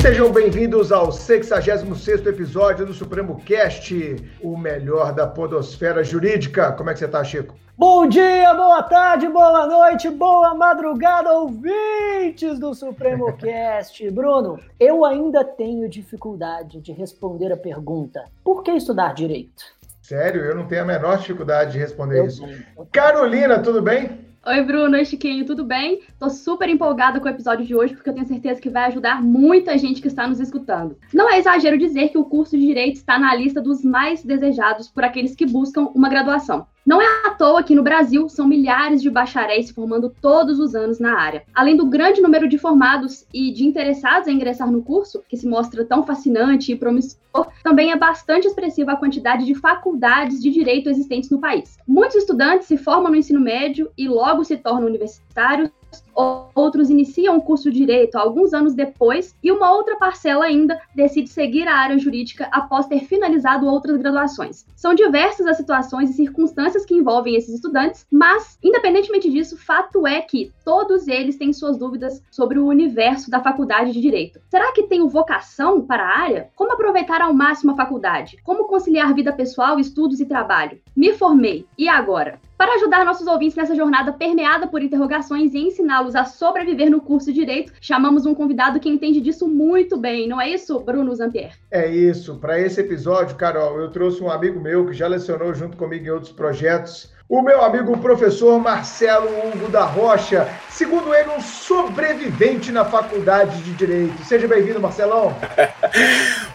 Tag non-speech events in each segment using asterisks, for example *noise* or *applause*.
Sejam bem-vindos ao 66º episódio do Supremo Cast, o melhor da podosfera jurídica. Como é que você tá, Chico? Bom dia, boa tarde, boa noite, boa madrugada, ouvintes do Supremo *laughs* Cast. Bruno, eu ainda tenho dificuldade de responder a pergunta: por que estudar direito? Sério, eu não tenho a menor dificuldade de responder eu isso. Tenho. Carolina, tudo bem? Oi, Bruno, oi, Chiquinho, tudo bem? Tô super empolgada com o episódio de hoje, porque eu tenho certeza que vai ajudar muita gente que está nos escutando. Não é exagero dizer que o curso de Direito está na lista dos mais desejados por aqueles que buscam uma graduação. Não é à toa que no Brasil são milhares de bacharéis se formando todos os anos na área. Além do grande número de formados e de interessados em ingressar no curso, que se mostra tão fascinante e promissor, também é bastante expressiva a quantidade de faculdades de direito existentes no país. Muitos estudantes se formam no ensino médio e logo se tornam universitários outros iniciam o curso de direito alguns anos depois, e uma outra parcela ainda decide seguir a área jurídica após ter finalizado outras graduações. São diversas as situações e circunstâncias que envolvem esses estudantes, mas, independentemente disso, fato é que todos eles têm suas dúvidas sobre o universo da faculdade de direito. Será que tenho vocação para a área? Como aproveitar ao máximo a faculdade? Como conciliar vida pessoal, estudos e trabalho? Me formei, e agora? Para ajudar nossos ouvintes nessa jornada permeada por interrogações e ensiná-los a sobreviver no curso de Direito, chamamos um convidado que entende disso muito bem, não é isso, Bruno Zampier? É isso. Para esse episódio, Carol, eu trouxe um amigo meu que já lecionou junto comigo em outros projetos, o meu amigo professor Marcelo Hugo da Rocha, segundo ele, um sobrevivente na faculdade de Direito. Seja bem-vindo, Marcelão. *laughs*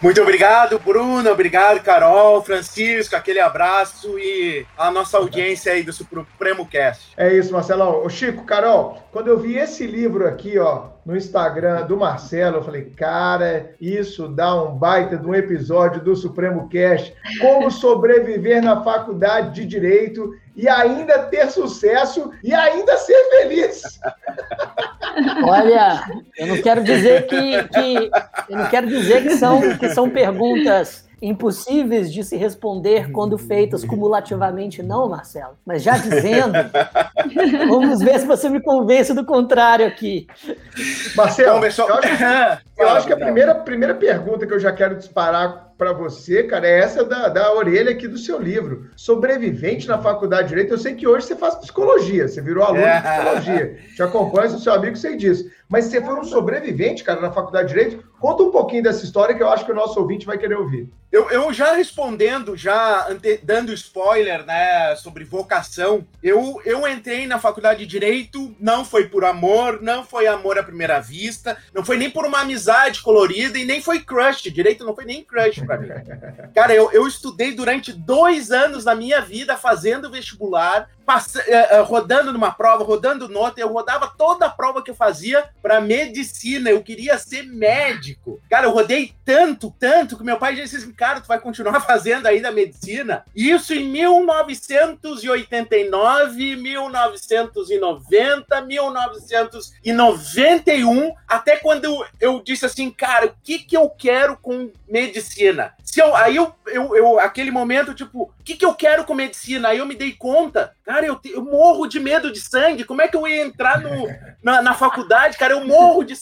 Muito obrigado, Bruno. Obrigado, Carol, Francisco. Aquele abraço e a nossa audiência aí do Supremo Cast. É isso, Marcelão. Ô, Chico, Carol, quando eu vi esse livro aqui, ó, no Instagram do Marcelo, eu falei, cara, isso dá um baita de um episódio do Supremo Cast. Como sobreviver na faculdade de Direito e ainda ter sucesso e ainda ser feliz. *laughs* Olha, eu não quero dizer que, que eu não quero dizer que são, que são perguntas impossíveis de se responder quando feitas cumulativamente, não, Marcelo. Mas já dizendo, *laughs* vamos ver se você me convence do contrário aqui. Marcelo, eu acho, eu acho que *laughs* a primeira, primeira pergunta que eu já quero disparar para você, cara, é essa da, da orelha aqui do seu livro. Sobrevivente na faculdade de Direito. Eu sei que hoje você faz psicologia, você virou aluno de psicologia. Te acompanha, o seu amigo, sei disso. Mas você foi um sobrevivente, cara, na faculdade de Direito. Conta um pouquinho dessa história que eu acho que o nosso ouvinte vai querer ouvir. Eu, eu já respondendo, já ante, dando spoiler, né, sobre vocação, eu, eu entrei na faculdade de Direito, não foi por amor, não foi amor à primeira vista, não foi nem por uma amizade colorida e nem foi crush. Direito não foi nem crush pra mim. *laughs* Cara, eu, eu estudei durante dois anos da minha vida fazendo vestibular, Eh, eh, rodando numa prova, rodando nota, eu rodava toda a prova que eu fazia para medicina, eu queria ser médico. Cara, eu rodei tanto, tanto, que meu pai disse assim, cara, tu vai continuar *laughs* fazendo ainda medicina? Isso em 1989, 1990, 1991, até quando eu, eu disse assim, cara, o que que eu quero com medicina? Se eu, aí eu, eu, eu, aquele momento, tipo, o que que eu quero com medicina? Aí eu me dei conta, Cara, eu, eu morro de medo de sangue. Como é que eu ia entrar no, na, na faculdade, cara? Eu morro de.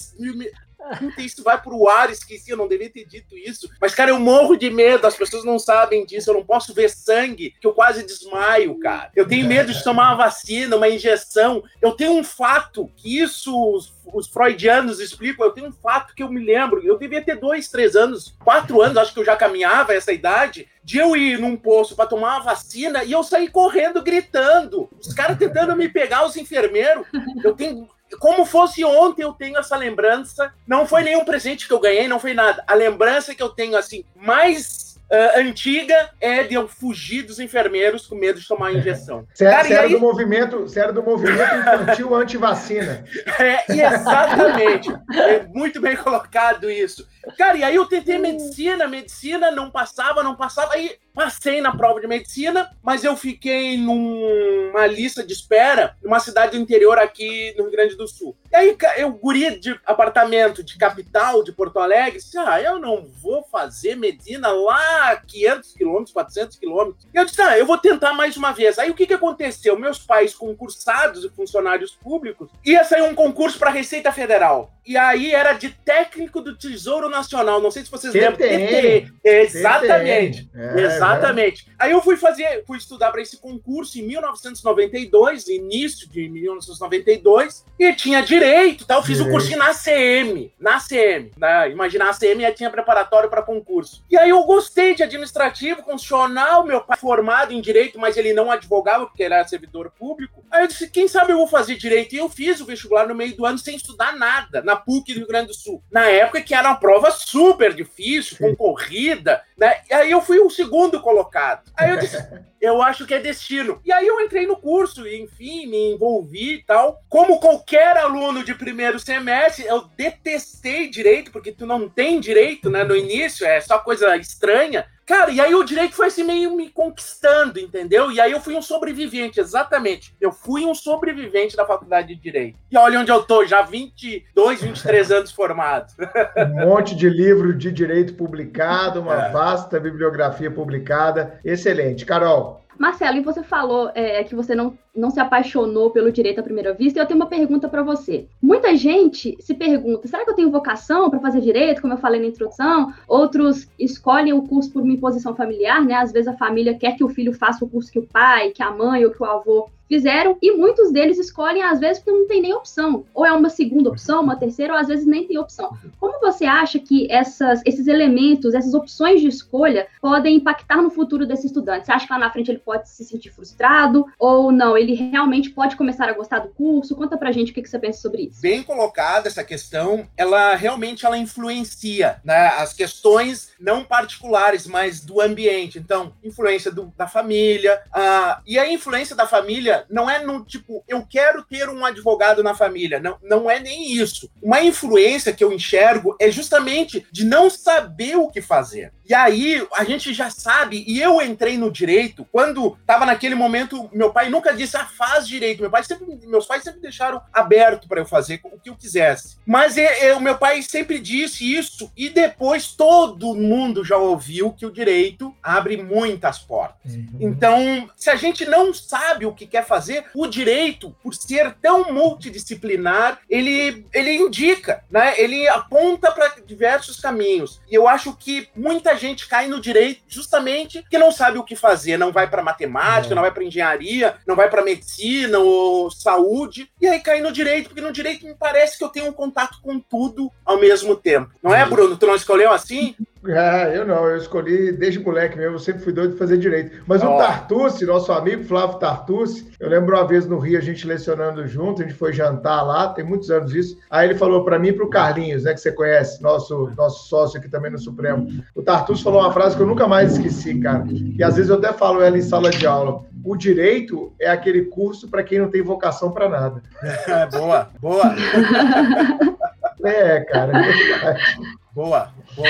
Puta, isso vai pro ar, esqueci, eu não devia ter dito isso. Mas, cara, eu morro de medo, as pessoas não sabem disso. Eu não posso ver sangue, que eu quase desmaio, cara. Eu tenho medo de tomar uma vacina, uma injeção. Eu tenho um fato que isso os, os freudianos explicam. Eu tenho um fato que eu me lembro. Eu devia ter dois, três anos, quatro anos, acho que eu já caminhava essa idade de eu ir num posto para tomar uma vacina e eu sair correndo gritando. Os caras tentando me pegar, os enfermeiros. Eu tenho. Como fosse ontem, eu tenho essa lembrança. Não foi nenhum presente que eu ganhei, não foi nada. A lembrança que eu tenho, assim, mais uh, antiga é de eu fugir dos enfermeiros com medo de tomar injeção. Sério, sério aí... do movimento, sério do movimento infantil anti-vacina. *laughs* É, exatamente. É muito bem colocado isso. Cara, e aí eu tentei medicina, medicina não passava, não passava. Aí passei na prova de medicina, mas eu fiquei numa lista de espera numa cidade do interior aqui no Rio Grande do Sul. E aí eu, guri de apartamento de capital, de Porto Alegre, disse, ah, eu não vou fazer medicina lá 500 quilômetros, 400 quilômetros. E eu disse, ah, eu vou tentar mais uma vez. Aí o que que aconteceu? Meus pais concursados e funcionários públicos, ia sair um concurso para Receita Federal. e aí era de técnico do Tesouro Nacional. Não sei se vocês lembram. TTE. Exatamente. É, exatamente. É. Aí eu fui fazer, fui estudar para esse concurso em 1992, início de 1992, e tinha direito, tá? Eu fiz o cursinho na CM, na CM, né? Imagina, a CM já tinha preparatório para concurso. E aí eu gostei de administrativo, constitucional, meu pai formado em direito, mas ele não advogava porque era servidor público. Aí eu disse, quem sabe eu vou fazer direito? E eu fiz o vestibular no meio do ano sem estudar nada, na PUC do Rio Grande do Sul. Na época que era uma prova super difícil, concorrida, né? E aí eu fui o segundo colocado. Aí eu disse, *laughs* eu acho que é destino. E aí eu entrei no curso, e, enfim, me envolvi e tal. Como qualquer aluno de primeiro semestre, eu detestei direito, porque tu não tem direito, né, no início, é só coisa estranha. Cara, e aí o direito foi assim meio me conquistando, entendeu? E aí eu fui um sobrevivente, exatamente. Eu fui um sobrevivente da faculdade de direito. E olha onde eu tô, já 22, 23 anos formado. *laughs* Um monte de livro de direito publicado, uma é. vasta bibliografia publicada. Excelente. Carol, Marcelo, e você falou é, que você não, não se apaixonou pelo direito à primeira vista, e eu tenho uma pergunta para você. Muita gente se pergunta: será que eu tenho vocação para fazer direito, como eu falei na introdução? Outros escolhem o curso por uma imposição familiar, né? Às vezes a família quer que o filho faça o curso que o pai, que a mãe ou que o avô fizeram e muitos deles escolhem às vezes porque não tem nem opção, ou é uma segunda opção, uma terceira, ou às vezes nem tem opção. Como você acha que essas, esses elementos, essas opções de escolha podem impactar no futuro desse estudante? Você acha que lá na frente ele pode se sentir frustrado ou não? Ele realmente pode começar a gostar do curso? Conta pra gente o que, que você pensa sobre isso. Bem colocada essa questão, ela realmente ela influencia né, as questões não particulares, mas do ambiente. Então, influência do, da família, uh, e a influência da família não é no tipo, eu quero ter um advogado na família. Não, não é nem isso. Uma influência que eu enxergo é justamente de não saber o que fazer. E aí a gente já sabe, e eu entrei no direito quando estava naquele momento, meu pai nunca disse, ah, faz direito. Meu pai sempre, meus pais sempre deixaram aberto para eu fazer o que eu quisesse. Mas é, é, o meu pai sempre disse isso, e depois todo mundo já ouviu que o direito abre muitas portas. Uhum. Então, se a gente não sabe o que quer fazer, o direito, por ser tão multidisciplinar, ele, ele indica, né? ele aponta para diversos caminhos. E eu acho que muita gente cai no direito justamente porque não sabe o que fazer, não vai para matemática, é. não vai para engenharia, não vai para medicina ou saúde, e aí cai no direito, porque no direito me parece que eu tenho um contato com tudo ao mesmo tempo. Não é, Bruno? Tu não escolheu assim? É, eu não, eu escolhi desde moleque mesmo, eu sempre fui doido de fazer direito. Mas oh. o Tartucci, nosso amigo Flávio Tartucci, eu lembro uma vez no Rio, a gente lecionando junto, a gente foi jantar lá, tem muitos anos isso. Aí ele falou para mim e pro Carlinhos, né, que você conhece, nosso, nosso sócio aqui também no Supremo. O Tartucci falou uma frase que eu nunca mais esqueci, cara. E às vezes eu até falo ela em sala de aula. O direito é aquele curso para quem não tem vocação para nada. *laughs* boa, boa. *laughs* É, cara. É *laughs* boa, boa.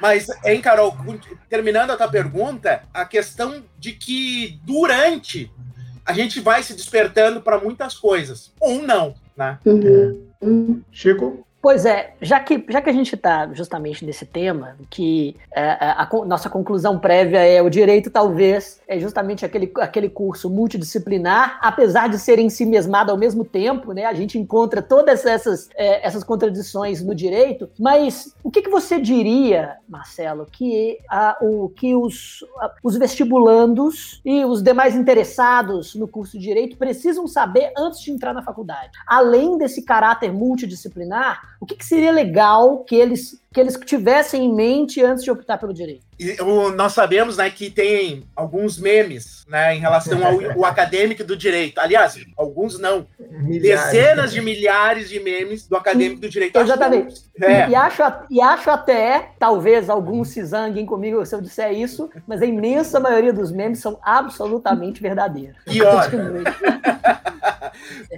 Mas, hein, Carol, terminando a tua pergunta, a questão de que durante a gente vai se despertando para muitas coisas, ou não, né? Uhum. Chico? Pois é, já que, já que a gente está justamente nesse tema, que é, é, a, a, nossa conclusão prévia é o direito talvez é justamente aquele, aquele curso multidisciplinar, apesar de ser em si mesmado ao mesmo tempo, né? A gente encontra todas essas, é, essas contradições no direito, mas o que, que você diria, Marcelo, que, a, o, que os, os vestibulandos e os demais interessados no curso de direito precisam saber antes de entrar na faculdade? Além desse caráter multidisciplinar, o que, que seria legal que eles, que eles tivessem em mente antes de optar pelo direito? E, o, nós sabemos né, que tem alguns memes né, em relação ao *laughs* acadêmico do direito. Aliás, alguns não. Milhares. Dezenas de milhares de memes do acadêmico do direito. Exatamente. É. E, acho, e acho até, talvez alguns se zanguem comigo se eu disser isso, mas a imensa maioria dos memes são absolutamente verdadeiros. Pior. *laughs*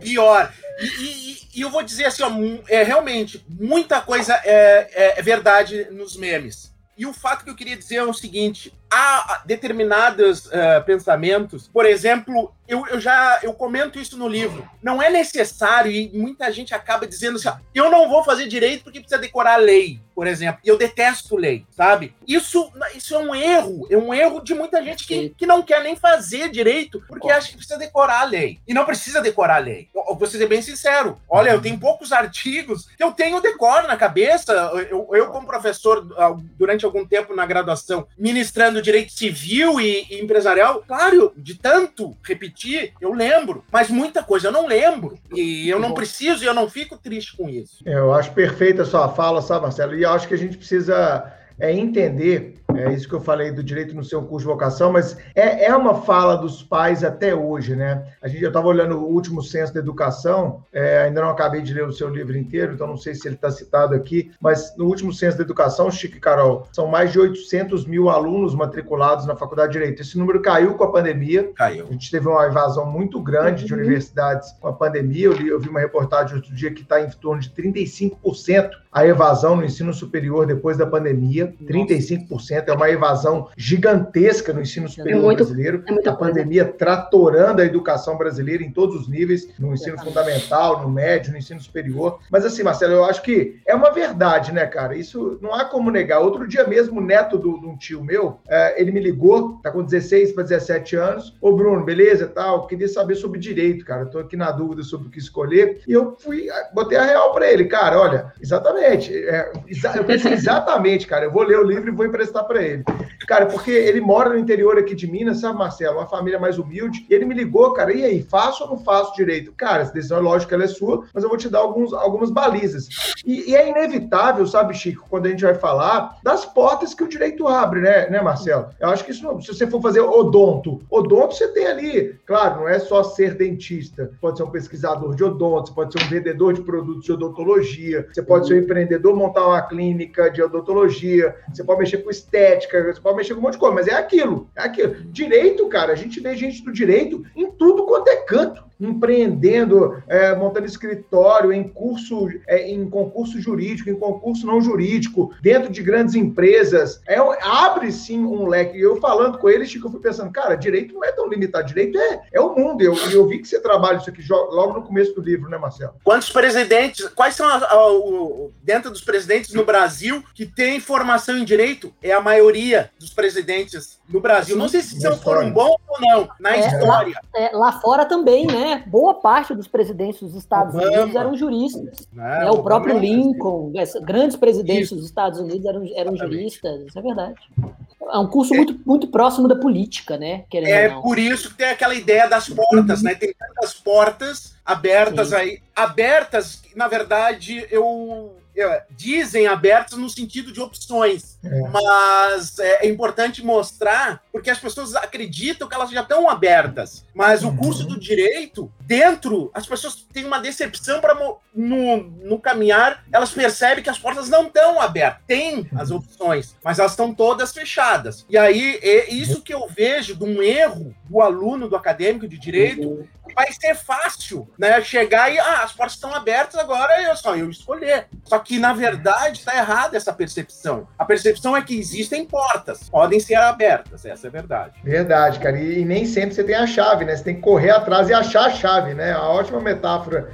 Pior. E, e, e, eu vou dizer assim, ó, é, realmente, muita coisa é, é, é verdade nos memes. E o fato que eu queria dizer é o seguinte: há determinados uh, pensamentos, por exemplo, eu, eu já eu comento isso no livro. Não é necessário, e muita gente acaba dizendo assim: eu não vou fazer direito porque precisa decorar a lei, por exemplo. E eu detesto lei, sabe? Isso, isso é um erro, é um erro de muita gente que, que não quer nem fazer direito porque acha que precisa decorar a lei. E não precisa decorar a lei. vou ser bem sincero. Olha, eu tenho poucos artigos que eu tenho decor na cabeça. Eu, eu como professor, ah, durante algum tempo na graduação, ministrando direito civil e, e empresarial, claro, de tanto repetir, eu lembro. Mas muita coisa eu não lembro. E eu não preciso e eu não fico triste com isso. Eu acho perfeita a sua fala, sabe, Marcelo? E eu acho que a gente precisa é entender, é isso que eu falei do direito no seu curso de vocação, mas é, é uma fala dos pais até hoje, né? A gente, eu estava olhando o último censo da educação, é, ainda não acabei de ler o seu livro inteiro, então não sei se ele está citado aqui, mas no último censo da educação, Chico e Carol, são mais de 800 mil alunos matriculados na Faculdade de Direito. Esse número caiu com a pandemia. Caiu. A gente teve uma evasão muito grande de uhum. universidades com a pandemia. Eu, li, eu vi uma reportagem outro dia que está em torno de 35% a evasão no ensino superior depois da pandemia. 35% é uma evasão gigantesca no ensino superior é muito, brasileiro. É a pandemia tratorando a educação brasileira em todos os níveis, no ensino fundamental, no médio, no ensino superior. Mas assim, Marcelo, eu acho que é uma verdade, né, cara? Isso não há como negar. Outro dia mesmo, o neto de um tio meu, é, ele me ligou, tá com 16 para 17 anos. Ô, Bruno, beleza tal? Queria saber sobre direito, cara. Eu tô aqui na dúvida sobre o que escolher. E eu fui, botei a real para ele, cara. Olha, exatamente. É, exa eu pensei *laughs* exatamente, cara. Eu vou ler o livro e vou emprestar para ele. Cara, porque ele mora no interior aqui de Minas, sabe, Marcelo? Uma família mais humilde. E ele me ligou, cara, e aí, faço ou não faço direito? Cara, essa decisão é lógica, ela é sua, mas eu vou te dar alguns, algumas balizas. E, e, é inevitável, sabe, Chico, quando a gente vai falar das portas que o direito abre, né, né Marcelo? Eu acho que isso, não, se você for fazer odonto, odonto você tem ali, claro, não é só ser dentista, pode ser um pesquisador de odonto, você pode ser um vendedor de produtos de odontologia, você pode ser um empreendedor, montar uma clínica de odontologia, você pode mexer com estética, você pode mexer com um monte de coisa, mas é aquilo, é aquilo. Direito, cara, a gente vê gente do direito em tudo quanto é canto empreendendo, é, montando escritório, em curso, é, em concurso jurídico, em concurso não jurídico, dentro de grandes empresas. É, abre sim um leque. Eu falando com eles, Chico, eu fui pensando, cara, direito não é tão limitado, direito é, é o mundo. Eu, eu vi que você trabalha isso aqui logo no começo do livro, né, Marcelo? Quantos presidentes, quais são a, a, o, dentro dos presidentes no Brasil que tem formação em direito? É a maioria dos presidentes no Brasil. Sim, não sei se são foram bons ou não, na é, história. Lá, é, lá fora também, né? Boa parte dos presidentes dos Estados Obama. Unidos eram juristas. É, né? O próprio Lincoln, grandes presidentes isso. dos Estados Unidos eram, eram juristas, isso é verdade. É um curso é. muito, muito próximo da política, né? é por isso que tem aquela ideia das portas, né? Tem tantas portas abertas Sim. aí. Abertas, na verdade, eu dizem abertos no sentido de opções, é. mas é, é, importante mostrar porque as pessoas acreditam que elas já estão abertas, mas o curso uhum. do direito dentro as pessoas têm uma decepção para no, no caminhar elas percebem que as portas não estão abertas, tem as opções, mas elas estão todas fechadas. E aí é isso que eu vejo de um erro do aluno do acadêmico de direito uhum. Vai ser fácil, né? Chegar e ah, as portas estão abertas agora é só eu escolher. Só que, na verdade, está errada essa percepção. A percepção é que existem portas, podem ser abertas, essa é a verdade. Verdade, cara. E, e nem sempre você tem a chave, né? Você tem que correr atrás e achar a chave, né? A ótima metáfora.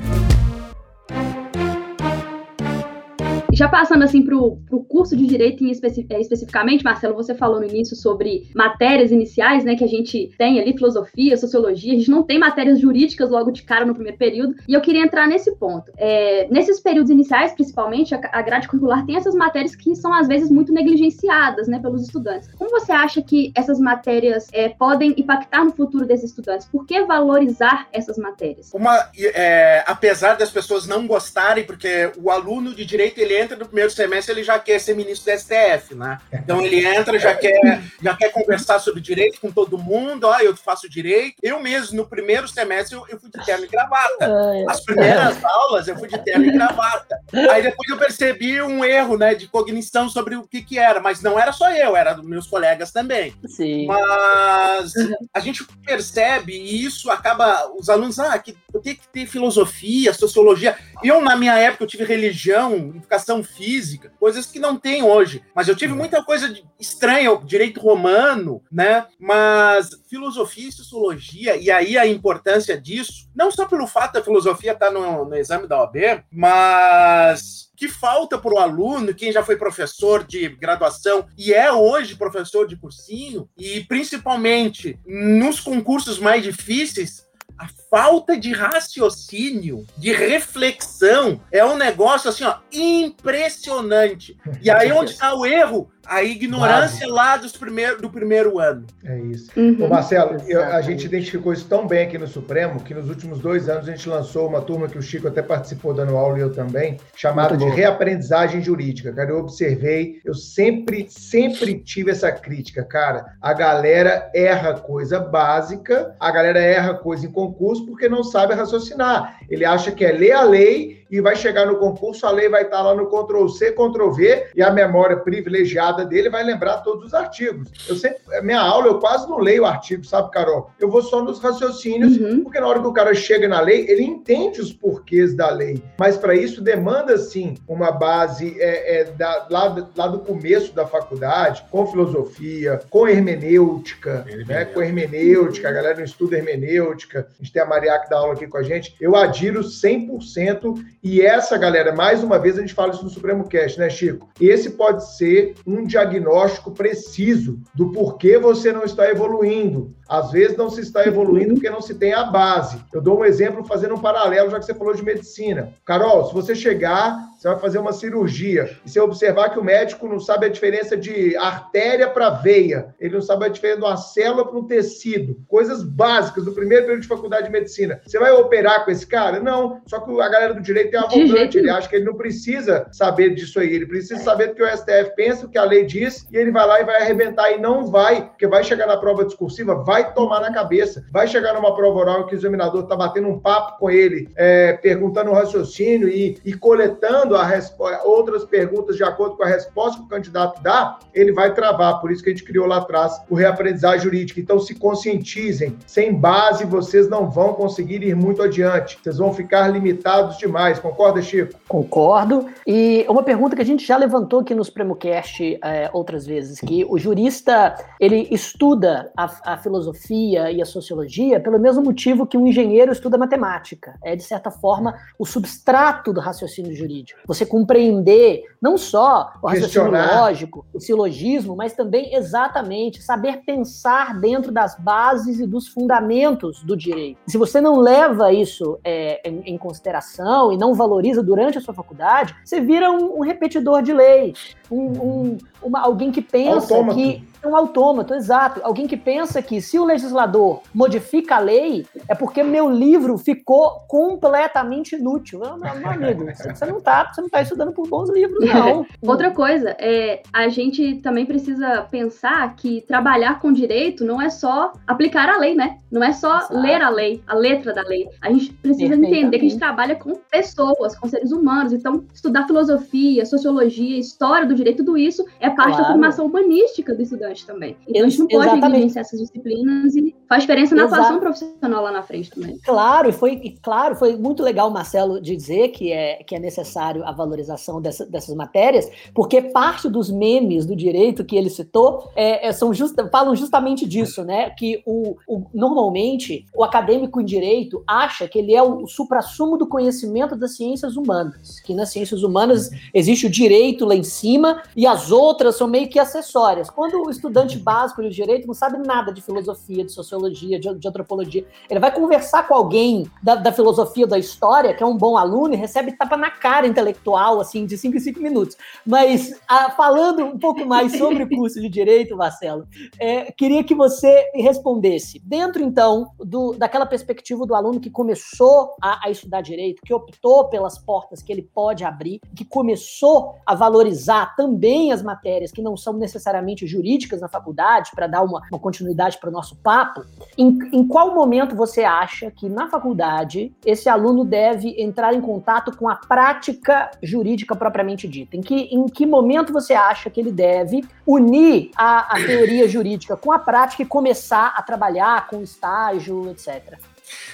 Já passando assim para o curso de direito especi é, especificamente, Marcelo, você falou no início sobre matérias iniciais, né, que a gente tem ali filosofia, sociologia, a gente não tem matérias jurídicas logo de cara no primeiro período, e eu queria entrar nesse ponto. É, nesses períodos iniciais, principalmente, a, grade curricular tem essas matérias que são às vezes muito negligenciadas, né, pelos estudantes. Como você acha que essas matérias é, podem impactar no futuro desses estudantes? Por que valorizar essas matérias? Uma, é, apesar das pessoas não gostarem, porque o aluno de direito ele entra no primeiro semestre, ele já quer ser ministro do STF, né? Então ele entra, já quer, já quer conversar sobre direito com todo mundo, ó, eu faço direito. Eu mesmo, no primeiro semestre, eu, eu fui de terno e gravata. As primeiras aulas, eu fui de terno e gravata. Aí depois eu percebi um erro, né, de cognição sobre o que que era, mas não era só eu, era dos meus colegas também. Sim. Mas a gente percebe, e isso acaba, os alunos, ah, que eu tenho que ter filosofia, sociologia. Eu, na minha época, eu tive religião, educação física, coisas que não tem hoje. Mas eu tive muita coisa estranha, direito romano, né? Mas filosofia e sociologia, e aí a importância disso, não só pelo fato da filosofia estar no, no exame da OAB, mas que falta para o aluno, quem já foi professor de graduação e é hoje professor de cursinho, e principalmente nos concursos mais difíceis, a falta de raciocínio, de reflexão, é um negócio assim, ó, impressionante. E aí onde está o erro? a ignorância lá dos primeiro, do primeiro ano. É isso. Uhum. Ô Marcelo, eu, a gente identificou isso tão bem aqui no Supremo que nos últimos dois anos a gente lançou uma turma que o Chico até participou dando aula e eu também, chamada de reaprendizagem jurídica. Cara, eu observei, eu sempre, sempre tive essa crítica, cara. A galera erra coisa básica, a galera erra coisa em concurso porque não sabe raciocinar. Ele acha que é ler a lei e vai chegar no concurso, a lei vai estar lá no Ctrl C, Ctrl V e a memória privilegiada dele vai lembrar todos os artigos. Eu sempre, minha aula, eu quase não leio o artigo, sabe, Carol? Eu vou só nos raciocínios, uhum. porque na hora que o cara chega na lei, ele entende os porquês da lei. Mas para isso demanda, sim, uma base é, é, da, lá, lá do começo da faculdade, com filosofia, com hermenêutica, né? com hermenêutica, a galera não estuda hermenêutica, a gente tem a Maria que dá aula aqui com a gente. Eu adiro 100% e essa, galera, mais uma vez a gente fala isso no Supremo Cast, né, Chico? Esse pode ser um diagnóstico preciso do porquê você não está evoluindo. Às vezes não se está evoluindo porque não se tem a base. Eu dou um exemplo fazendo um paralelo, já que você falou de medicina. Carol, se você chegar, você vai fazer uma cirurgia. E você observar que o médico não sabe a diferença de artéria para veia, ele não sabe a diferença de uma célula para um tecido, coisas básicas do primeiro período de faculdade de medicina. Você vai operar com esse cara? Não. Só que a galera do direito tem arrogante, ele acha que ele não precisa saber disso aí, ele precisa saber do que o STF pensa, o que a lei diz, e ele vai lá e vai arrebentar e não vai, porque vai chegar na prova discursiva, vai tomar na cabeça, vai chegar numa prova oral que o examinador está batendo um papo com ele, é, perguntando o raciocínio e, e coletando a outras perguntas de acordo com a resposta que o candidato dá, ele vai travar. Por isso que a gente criou lá atrás o reaprendizagem jurídica. Então se conscientizem, sem base vocês não vão conseguir ir muito adiante, vocês vão ficar limitados demais. Concorda, Chico? Concordo. E uma pergunta que a gente já levantou aqui no SupremoCast é, outras vezes, que o jurista, ele estuda a, a, filosofia e a sociologia pelo mesmo motivo que um engenheiro estuda matemática. É, de certa forma, o substrato do raciocínio jurídico. Você compreender não só o raciocínio lógico, o silogismo, mas também exatamente saber pensar dentro das bases e dos fundamentos do direito. Se você não leva isso é, em, em consideração e não valoriza durante a sua faculdade, você vira um, um repetidor de lei, um, um uma, alguém que pensa Autômato. que é um autômato, exato. Alguém que pensa que se o legislador modifica a lei, é porque meu livro ficou completamente inútil. Meu, meu amigo, *laughs* você não está você não tá estudando por bons livros, não. Outra coisa, é, a gente também precisa pensar que trabalhar com direito não é só aplicar a lei, né? Não é só exato. ler a lei, a letra da lei. A gente precisa entender que a gente trabalha com pessoas, com seres humanos. Então, estudar filosofia, sociologia, história do direito, tudo isso é parte claro. da formação humanística do estudante também. Então, a gente não pode negligenciar essas disciplinas e faz diferença na atuação profissional lá na frente também. Claro, e foi, e claro, foi muito legal, Marcelo, de dizer que é, que é necessário a valorização dessa, dessas matérias, porque parte dos memes do direito que ele citou é, é são just, falam justamente disso, né? Que o, o, normalmente o acadêmico em direito acha que ele é o, o supra-sumo do conhecimento das ciências humanas, que nas ciências humanas existe o direito lá em cima e as outras são meio que acessórias. Quando o estudante básico de direito não sabe nada de filosofia, de sociologia, de, de antropologia, ele vai conversar com alguém da, da, filosofia da história, que é um bom aluno, e recebe tapa na cara intelectual, assim, de 5 em 5 minutos. Mas, a, falando um pouco mais sobre o curso de direito, Marcelo, é, queria que você respondesse. Dentro, então, do, daquela perspectiva do aluno que começou a, a estudar direito, que optou pelas portas que ele pode abrir, que começou a valorizar também as matérias que não são necessariamente jurídicas na faculdade, para dar uma, uma continuidade para o nosso papo, em, em qual momento você acha que na faculdade esse aluno deve entrar em contato com a prática jurídica propriamente dita? Em que, em que momento você acha que ele deve unir a, a teoria jurídica com a prática e começar a trabalhar com estágio, etc.?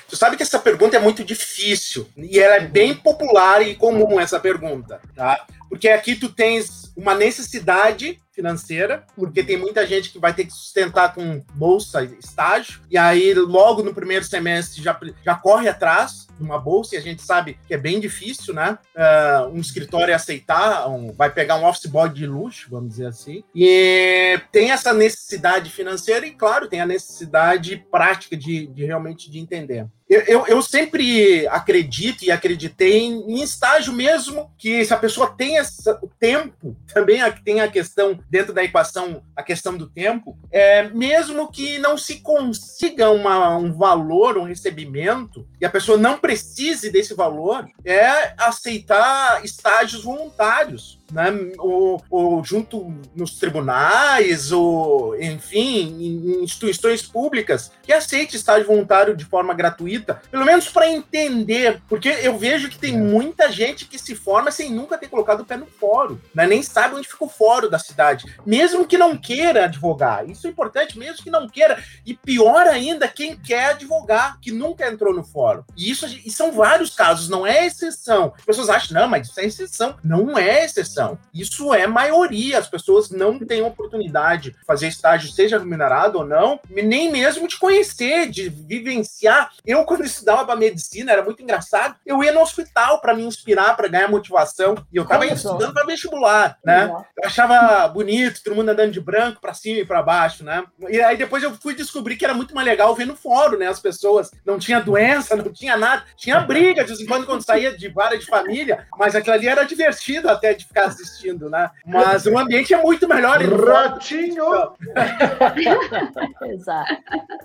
Tu sabe que essa pergunta é muito difícil e ela é bem popular e comum essa pergunta, tá? Porque aqui tu tens uma necessidade financeira, porque tem muita gente que vai ter que sustentar com bolsa, estágio, e aí logo no primeiro semestre já, já corre atrás de uma bolsa, e a gente sabe que é bem difícil, né? Uh, um escritório aceitar, um, vai pegar um office boy de luxo, vamos dizer assim, e tem essa necessidade financeira e, claro, tem a necessidade prática de, de realmente de entender. Eu, eu, eu, sempre acredito e acreditei em, em, estágio mesmo que se a pessoa tem essa, o tempo, também tem a questão, dentro da equação, a questão do tempo, é, mesmo que não se consiga uma, um valor, um recebimento, e a pessoa não precise desse valor, é aceitar estágios voluntários né, ou, ou, junto nos tribunais, ou enfim, em instituições públicas, que aceite estágio voluntário de forma gratuita, pelo menos para entender, porque eu vejo que tem é. muita gente que se forma sem nunca ter colocado o pé no fórum, né, nem sabe onde fica o fórum da cidade, mesmo que não queira advogar, isso é importante, mesmo que não queira, e pior ainda, quem quer advogar, que nunca entrou no fórum, e isso e são vários casos, não é exceção, as pessoas acham, não, mas isso é exceção, não é exceção, isso é maioria. As pessoas não têm oportunidade de fazer estágio, seja remunerado ou não, nem mesmo de conhecer, de vivenciar. Eu, quando estudava para medicina, era muito engraçado. Eu ia no hospital para me inspirar, para ganhar motivação. E eu estava estudando para vestibular, né? Eu achava bonito, todo mundo andando de branco para cima e para baixo, né? E aí depois eu fui descobrir que era muito mais legal ver no fórum, né? As pessoas não tinha doença, não tinha nada, tinha briga de vez em quando quando saía de vara de família, mas aquilo ali era divertido até de ficar assistindo, né? Mas o ambiente é muito melhor. Ratinho! *laughs* Exato.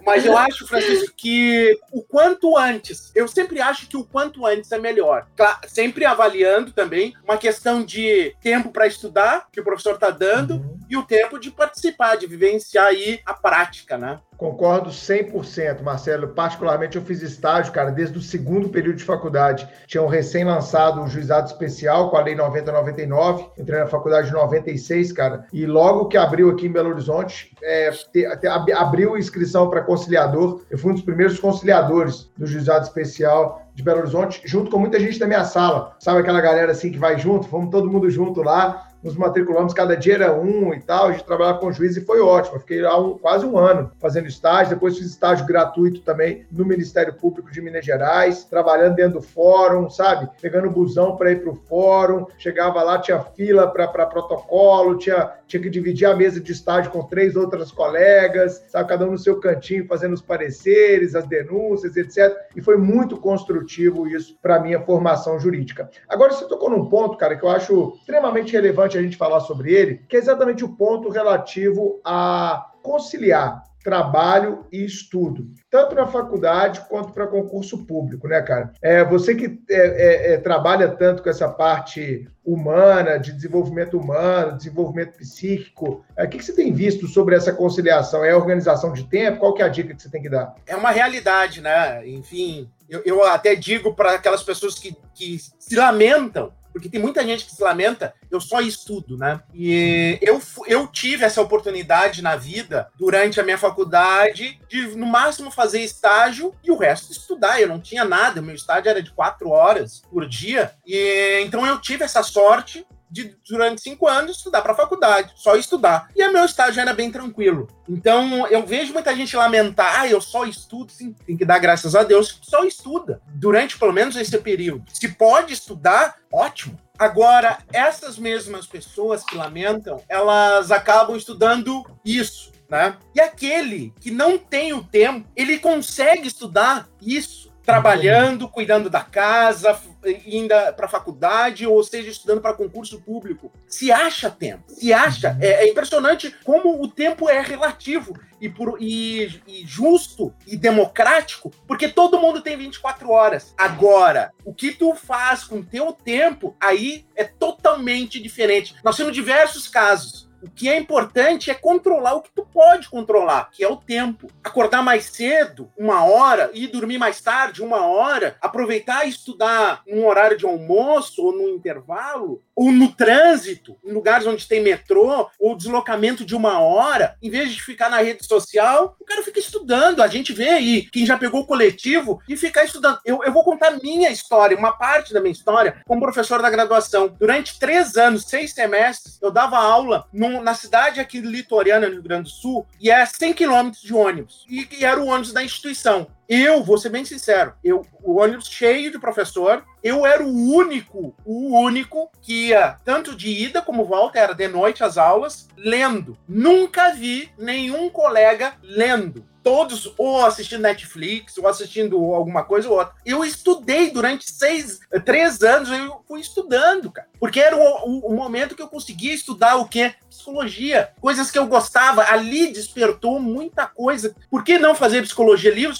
Mas eu acho, Francisco, que o quanto antes, eu sempre acho que o quanto antes é melhor. Claro, sempre avaliando também uma questão de tempo para estudar, que o professor está dando, uhum. e o tempo de participar, de vivenciar aí a prática, né? Concordo 100%, Marcelo. Particularmente, eu fiz estágio, cara, desde o segundo período de faculdade. Tinham recém-lançado o juizado especial com a Lei 9099. Entrei na faculdade em 96, cara. E logo que abriu aqui em Belo Horizonte, é, te, te, abriu inscrição para conciliador. Eu fui um dos primeiros conciliadores do juizado especial de Belo Horizonte, junto com muita gente da minha sala. Sabe aquela galera assim que vai junto? Fomos todo mundo junto lá nos matriculamos, cada dia era um e tal, a gente trabalhava com juiz e foi ótimo. Fiquei lá um, quase um ano fazendo estágio, depois fiz estágio gratuito também no Ministério Público de Minas Gerais, trabalhando dentro do fórum, sabe? Pegando busão para ir para o fórum, chegava lá, tinha fila para protocolo, tinha, tinha que dividir a mesa de estágio com três outras colegas, sabe? Cada um no seu cantinho, fazendo os pareceres, as denúncias, etc. E foi muito construtivo isso para minha formação jurídica. Agora, você tocou num ponto, cara, que eu acho extremamente relevante importante a gente falar sobre ele, que é exatamente o ponto relativo a conciliar trabalho e estudo, tanto na faculdade quanto para concurso público, né, cara? É, você que é, é, é, trabalha tanto com essa parte humana, de desenvolvimento humano, desenvolvimento psíquico, é, o que, que, você tem visto sobre essa conciliação? É a organização de tempo? Qual que é a dica que você tem que dar? É uma realidade, né? Enfim, eu, eu até digo para aquelas pessoas que, que se lamentam porque tem muita gente que se lamenta, eu só estudo, né? E eu, eu tive essa oportunidade na vida, durante a minha faculdade, de no máximo fazer estágio e o resto estudar. Eu não tinha nada, meu estágio era de quatro horas por dia. E então eu tive essa sorte de, durante cinco anos, estudar para faculdade, só estudar. E o meu estágio era bem tranquilo. Então, eu vejo muita gente lamentar, ah, eu só estudo, sim, tem que dar graças a Deus, só estuda, durante pelo menos esse período. Se pode estudar, ótimo. Agora, essas mesmas pessoas que lamentam, elas acabam estudando isso, né? E aquele que não tem o tempo, ele consegue estudar isso trabalhando, cuidando da casa, indo para a faculdade, ou seja, estudando para concurso público. Se acha tempo, se acha. É, é, impressionante como o tempo é relativo e, por, e, e, justo e democrático, porque todo mundo tem 24 horas. Agora, o que tu faz com o teu tempo, aí é totalmente diferente. Nós temos diversos casos o que é importante é controlar o que tu pode controlar, que é o tempo. Acordar mais cedo, uma hora, e dormir mais tarde, uma hora, aproveitar e estudar num horário de almoço ou no intervalo, ou no trânsito, em lugares onde tem metrô, ou deslocamento de uma hora, em vez de ficar na rede social, o cara fica estudando. A gente vê aí quem já pegou o coletivo e ficar estudando. Eu, eu vou contar minha história, uma parte da minha história, como professor da graduação. Durante três anos, seis semestres, eu dava aula num na cidade aqui litorânea no Rio Grande do Sul e é 100 quilômetros de ônibus. E, e, era o ônibus da instituição. Eu, vou ser bem sincero, eu, o ônibus cheio de professor, eu era o único, o único que ia tanto de ida como volta, era de noite as aulas, lendo. Nunca vi nenhum colega lendo todos ou assistindo Netflix ou assistindo alguma coisa ou outra. Eu estudei durante seis, três anos, eu fui estudando, cara. Porque era o, o, o momento que eu conseguia estudar o quê? Psicologia. Coisas que eu gostava. Ali despertou muita coisa. Por que não fazer psicologia? Livros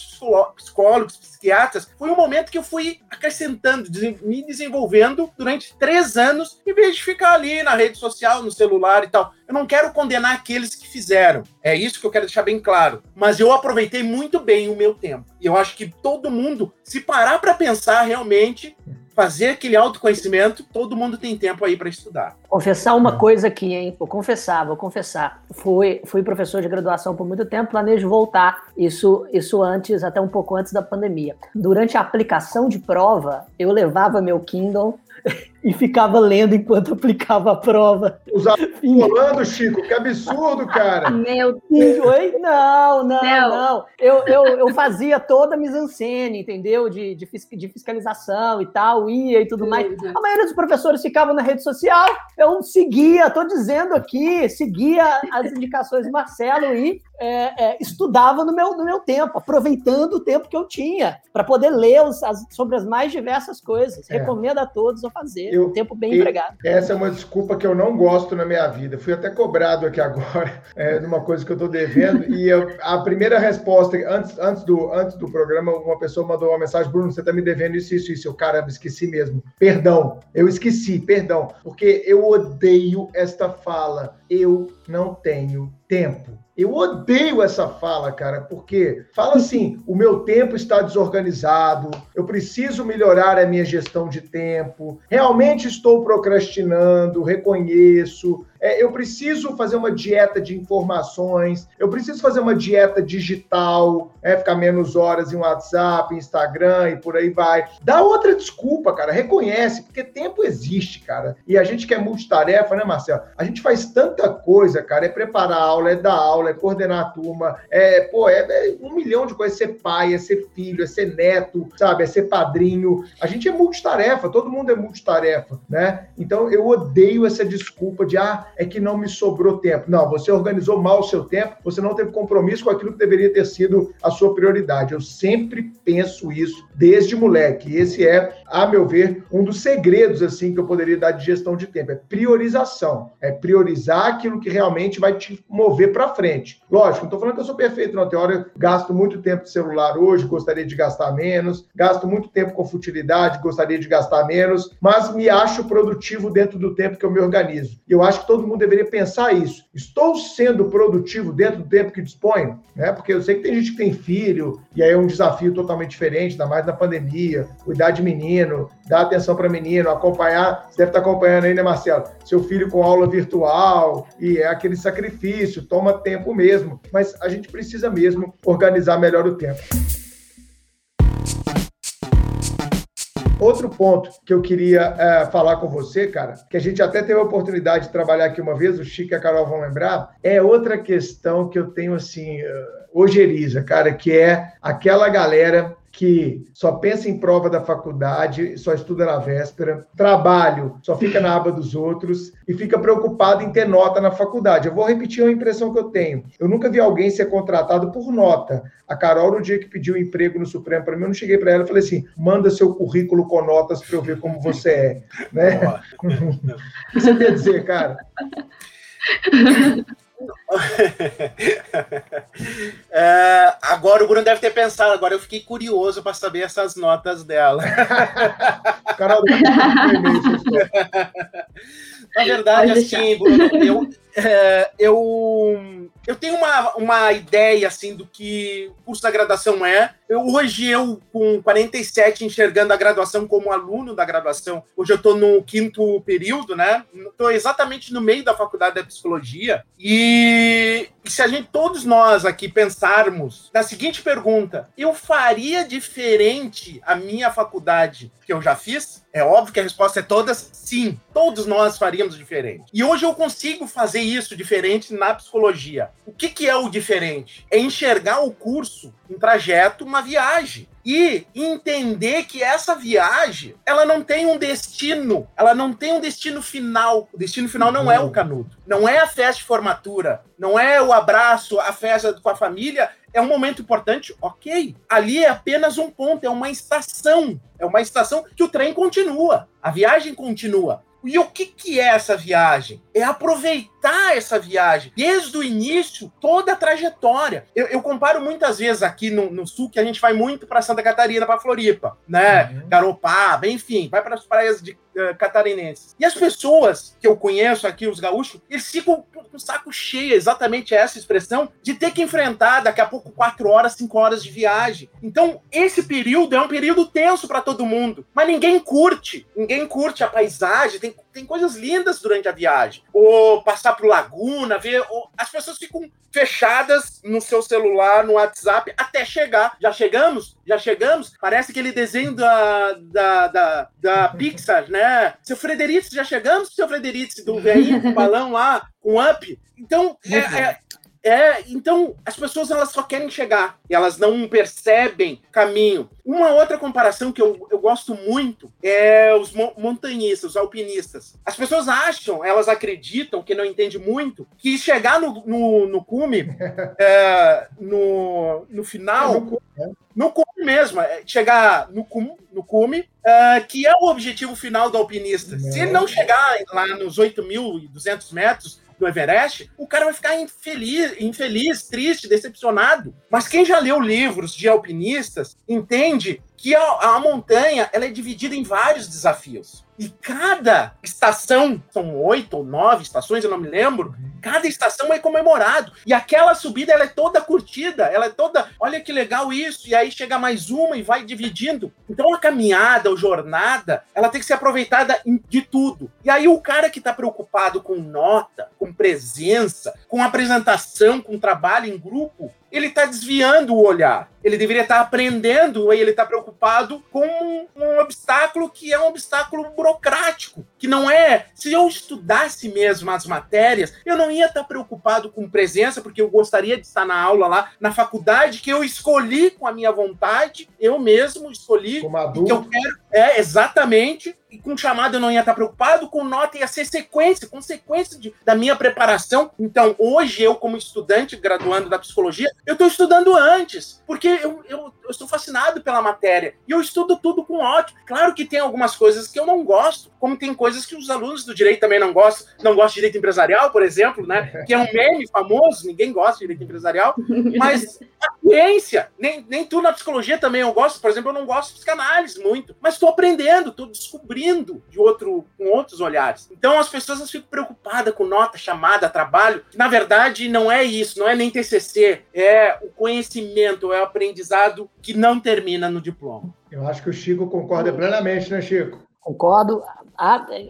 psicólogos, psiquiatras. Foi um momento que eu fui acrescentando, me desenvolvendo durante três anos, em vez de ficar ali na rede social, no celular e tal. Eu não quero condenar aqueles que fizeram. É isso que eu quero deixar bem claro. Mas eu aproveitei muito bem o meu tempo. E eu acho que todo mundo, se parar para pensar realmente, fazer aquele autoconhecimento, todo mundo tem tempo aí para estudar. Confessar uma coisa aqui, hein? Vou confessar, vou confessar. Fui, fui professor de graduação por muito tempo, planejo voltar. Isso, isso antes, até um pouco antes da pandemia. Durante a aplicação de prova, eu levava meu Kindle e ficava lendo enquanto *laughs* aplicava a prova. Os rolando, *laughs* Chico, que absurdo, cara. Meu Deus. Oi? Não, não, não. não. Eu, eu, eu fazia toda a mise-en-scène, entendeu? De, de, de, fiscalização e tal, ia e tudo mais. A maioria dos professores ficavam na rede social, eu seguia, tô dizendo aqui, seguia as indicações do Marcelo e é, é, estudava no meu, no meu tempo, aproveitando o tempo que eu tinha, para poder ler os, as, sobre as mais diversas coisas. É. Recomendo a todos a fazer eu, um tempo bem empregado. Essa é uma desculpa que eu não gosto na minha vida. Fui até cobrado aqui agora *laughs* é, numa coisa que eu estou devendo. e eu, a primeira resposta, antes, antes, do, antes do programa, uma pessoa mandou uma mensagem: Bruno, você está me devendo isso, isso, isso. Eu, caramba, esqueci mesmo. Perdão, eu esqueci, perdão. Porque eu odeio esta fala. Eu não tenho tempo. Eu odeio essa fala, cara, porque fala assim: o meu tempo está desorganizado, eu preciso melhorar a minha gestão de tempo, realmente estou procrastinando, reconheço, é, eu preciso fazer uma dieta de informações, eu preciso fazer uma dieta digital, é, ficar menos horas em WhatsApp, Instagram e por aí vai. Dá outra desculpa, cara, reconhece, porque tempo existe, cara. E a gente que é multitarefa, né, Marcelo? A gente faz tanta coisa, cara, é preparar a aula, é dar aula, é coordenar a turma, é, pô, é, é um milhão de coisas, é ser pai, é ser filho, é ser neto, sabe, é ser padrinho. A gente é multitarefa, todo mundo é multitarefa, né? Então eu odeio essa desculpa de, ah, é que não me sobrou tempo. Não, você organizou mal o seu tempo, você não teve compromisso com aquilo que deveria ter sido a sua prioridade. Eu sempre penso isso desde moleque. Esse é, a meu ver, um dos segredos assim que eu poderia dar de gestão de tempo, é priorização. É priorizar aquilo que realmente vai te mover para frente. Lógico, não estou falando que eu sou perfeito, não. Tem hora eu gasto muito tempo de celular hoje, gostaria de gastar menos, gasto muito tempo com futilidade, gostaria de gastar menos, mas me acho produtivo dentro do tempo que eu me organizo. Eu acho que todo todo mundo deveria pensar isso. Estou sendo produtivo dentro do tempo que disponho? Né? Porque eu sei que tem gente que tem filho, e aí é um desafio totalmente diferente, ainda mais na pandemia. Cuidar de menino, dar atenção para menino, acompanhar. Você deve estar acompanhando aí, né, Marcelo? Seu filho com aula virtual, e é aquele sacrifício, toma tempo mesmo. Mas a gente precisa mesmo organizar melhor o tempo. Outro ponto que eu queria é, falar com você, cara, que a gente até teve a oportunidade de trabalhar aqui uma vez, o Chico e a Carol vão lembrar, é outra questão que eu tenho assim, uh, ojeriza, cara, que é aquela galera que só pensa em prova da faculdade, só estuda na véspera, trabalho, só fica na aba dos outros e fica preocupado em ter nota na faculdade. Eu vou repetir uma impressão que eu tenho. Eu nunca vi alguém ser contratado por nota. A Carol, no dia que pediu emprego no Supremo para mim, eu não cheguei para ela e falei assim: manda seu currículo com notas para eu ver como você é. Né? *laughs* o que você quer dizer, cara? *laughs* *laughs* é, agora o Bruno deve ter pensado, agora eu fiquei curioso para saber essas notas dela. Carol, *laughs* *laughs* na verdade, assim, Bruno, eu, é, eu eu tenho uma, uma ideia, assim, do que o curso da graduação é. Eu, hoje, eu, com 47, enxergando a graduação como aluno da graduação, hoje eu estou no quinto período, né? Estou exatamente no meio da faculdade da psicologia. E, e se a gente, todos nós aqui, pensarmos na seguinte pergunta: eu faria diferente a minha faculdade que eu já fiz? É óbvio que a resposta é todas sim. Todos nós faríamos diferente. E hoje eu consigo fazer isso diferente na psicologia. O que, que é o diferente? É enxergar o curso, um trajeto, uma viagem e entender que essa viagem ela não tem um destino, ela não tem um destino final. O destino final não é o canudo, não é a festa de formatura, não é o abraço, a festa com a família. É um momento importante, ok. Ali é apenas um ponto, é uma estação. É uma estação que o trem continua, a viagem continua. E o que, que é essa viagem? É aproveitar essa viagem, desde o início, toda a trajetória. Eu, eu comparo muitas vezes aqui no, no, sul, que a gente vai muito para Santa Catarina, para Floripa, né? Uhum. Garopaba, enfim, vai para as praias de, uh, catarinenses. E as pessoas que eu conheço aqui, os gaúchos, eles ficam com o saco cheio, exatamente essa expressão, de ter que enfrentar daqui a pouco quatro horas, cinco horas de viagem. Então, esse período é um período tenso para todo mundo, mas ninguém curte, ninguém curte a paisagem, tem tem coisas lindas durante a viagem. Ou passar por Laguna, ver. as pessoas ficam fechadas no seu celular, no WhatsApp, até chegar. Já chegamos? Já chegamos? Parece aquele desenho da, da, da, da Pixar, né? Seu Frederico, já chegamos? Seu Frederico, do velhinho com balão lá, com up. Então, é, é, é, então as pessoas elas só querem chegar e elas não percebem caminho. Uma outra comparação que eu, eu gosto muito é os montanhistas, os alpinistas. As pessoas acham, elas acreditam, que não entende muito, que chegar no, no, no cume, *laughs* é, no, no final, é, no cume mesmo, é chegar no cume, no cume uh, que é o objetivo final do alpinista. Se ele não chegar lá nos 8.200 metros, do Everest, o cara vai ficar infeliz, infeliz, triste, decepcionado. Mas quem já leu livros de alpinistas entende que a, a montanha ela é dividida em vários desafios. E cada estação, são oito ou nove estações, eu não me lembro, cada estação é comemorado. E aquela subida ela é toda curtida, ela é toda, olha que legal isso, e aí chega mais uma e vai dividindo. Então a caminhada, a jornada, ela tem que ser aproveitada de tudo. E aí o cara que está preocupado com nota, com presença, com apresentação, com trabalho em grupo, ele está desviando o olhar. Ele deveria estar tá aprendendo e ele está preocupado com um, um, obstáculo que é um obstáculo burocrático, que não é. Se eu estudasse mesmo as matérias, eu não ia estar tá preocupado com presença, porque eu gostaria de estar na aula lá na faculdade que eu escolhi com a minha vontade, eu mesmo escolhi Como adulto. que eu quero. É, exatamente. E com chamada eu não ia estar preocupado, com nota ia ser sequência, consequência de, da minha preparação. Então, hoje, eu, como estudante graduando da psicologia, eu estou estudando antes, porque eu, eu, eu estou fascinado pela matéria. E eu estudo tudo com ódio. Claro que tem algumas coisas que eu não gosto, como tem coisas que os alunos do direito também não gostam. Não gostam de direito empresarial, por exemplo, né? Que é um meme famoso, ninguém gosta de direito empresarial. *laughs* Mas ciência, nem, nem tu na psicologia também eu gosto. Por exemplo, eu não gosto de psicanálise muito, mas estou aprendendo, estou descobrindo de outro, com outros olhares. Então as pessoas ficam preocupadas com nota, chamada, trabalho. Na verdade, não é isso, não é nem TCC, é o conhecimento, é o aprendizado que não termina no diploma. Eu acho que o Chico concorda plenamente, né, Chico? Concordo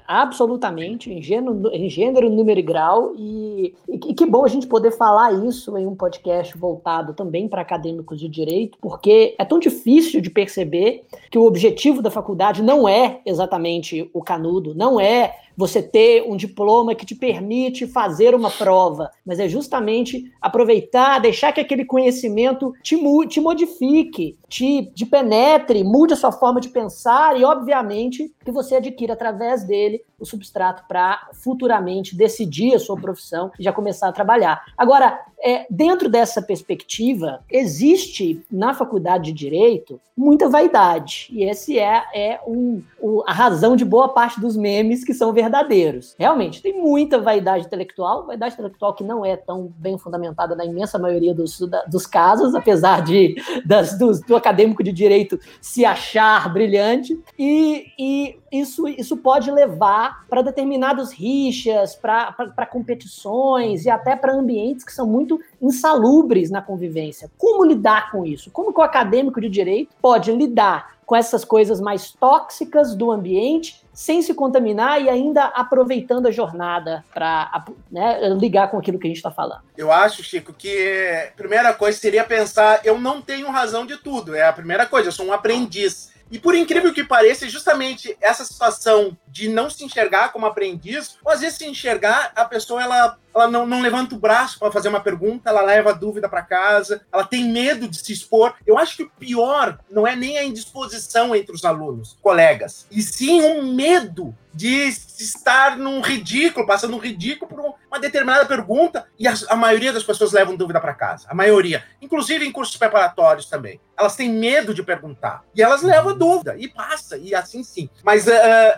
absolutamente, em gênero, em gênero, número e grau, e, e, que bom a gente poder falar isso em um podcast voltado também para acadêmicos de direito, porque é tão difícil de perceber que o objetivo da faculdade não é exatamente o canudo, não é você ter um diploma que te permite fazer uma prova, mas é justamente aproveitar, deixar que aquele conhecimento te, te modifique, te, te penetre, mude a sua forma de pensar e, obviamente, que você adquira através dele o substrato para futuramente decidir a sua profissão e já começar a trabalhar. Agora, é, dentro dessa perspectiva, existe na faculdade de Direito muita vaidade, e esse é, é um, a razão de boa parte dos memes que são verdadeiros. Realmente, tem muita vaidade intelectual, vaidade intelectual que não é tão bem fundamentada na imensa maioria dos, dos casos, apesar de das, do, do acadêmico de direito se achar brilhante, e, e isso, isso pode levar para determinados rixas, para competições e até para ambientes que são muito insalubres na convivência. Como lidar com isso? Como que o acadêmico de direito pode lidar com essas coisas mais tóxicas do ambiente, sem se contaminar e ainda aproveitando a jornada para né, ligar com aquilo que a gente está falando. Eu acho, Chico, que a primeira coisa seria pensar: eu não tenho razão de tudo. É a primeira coisa, eu sou um aprendiz. E por incrível que pareça, justamente essa situação de não se enxergar como aprendiz, ou às vezes se enxergar, a pessoa ela, ela não, não levanta o braço para fazer uma pergunta, ela leva a dúvida para casa, ela tem medo de se expor. Eu acho que o pior não é nem a indisposição entre os alunos, colegas, e sim um medo de estar num ridículo, passando um ridículo por uma determinada pergunta, e a, a maioria das pessoas levam dúvida para casa. A maioria. Inclusive em cursos preparatórios também. Elas têm medo de perguntar. E elas levam dúvida, e passa, e assim sim. Mas uh,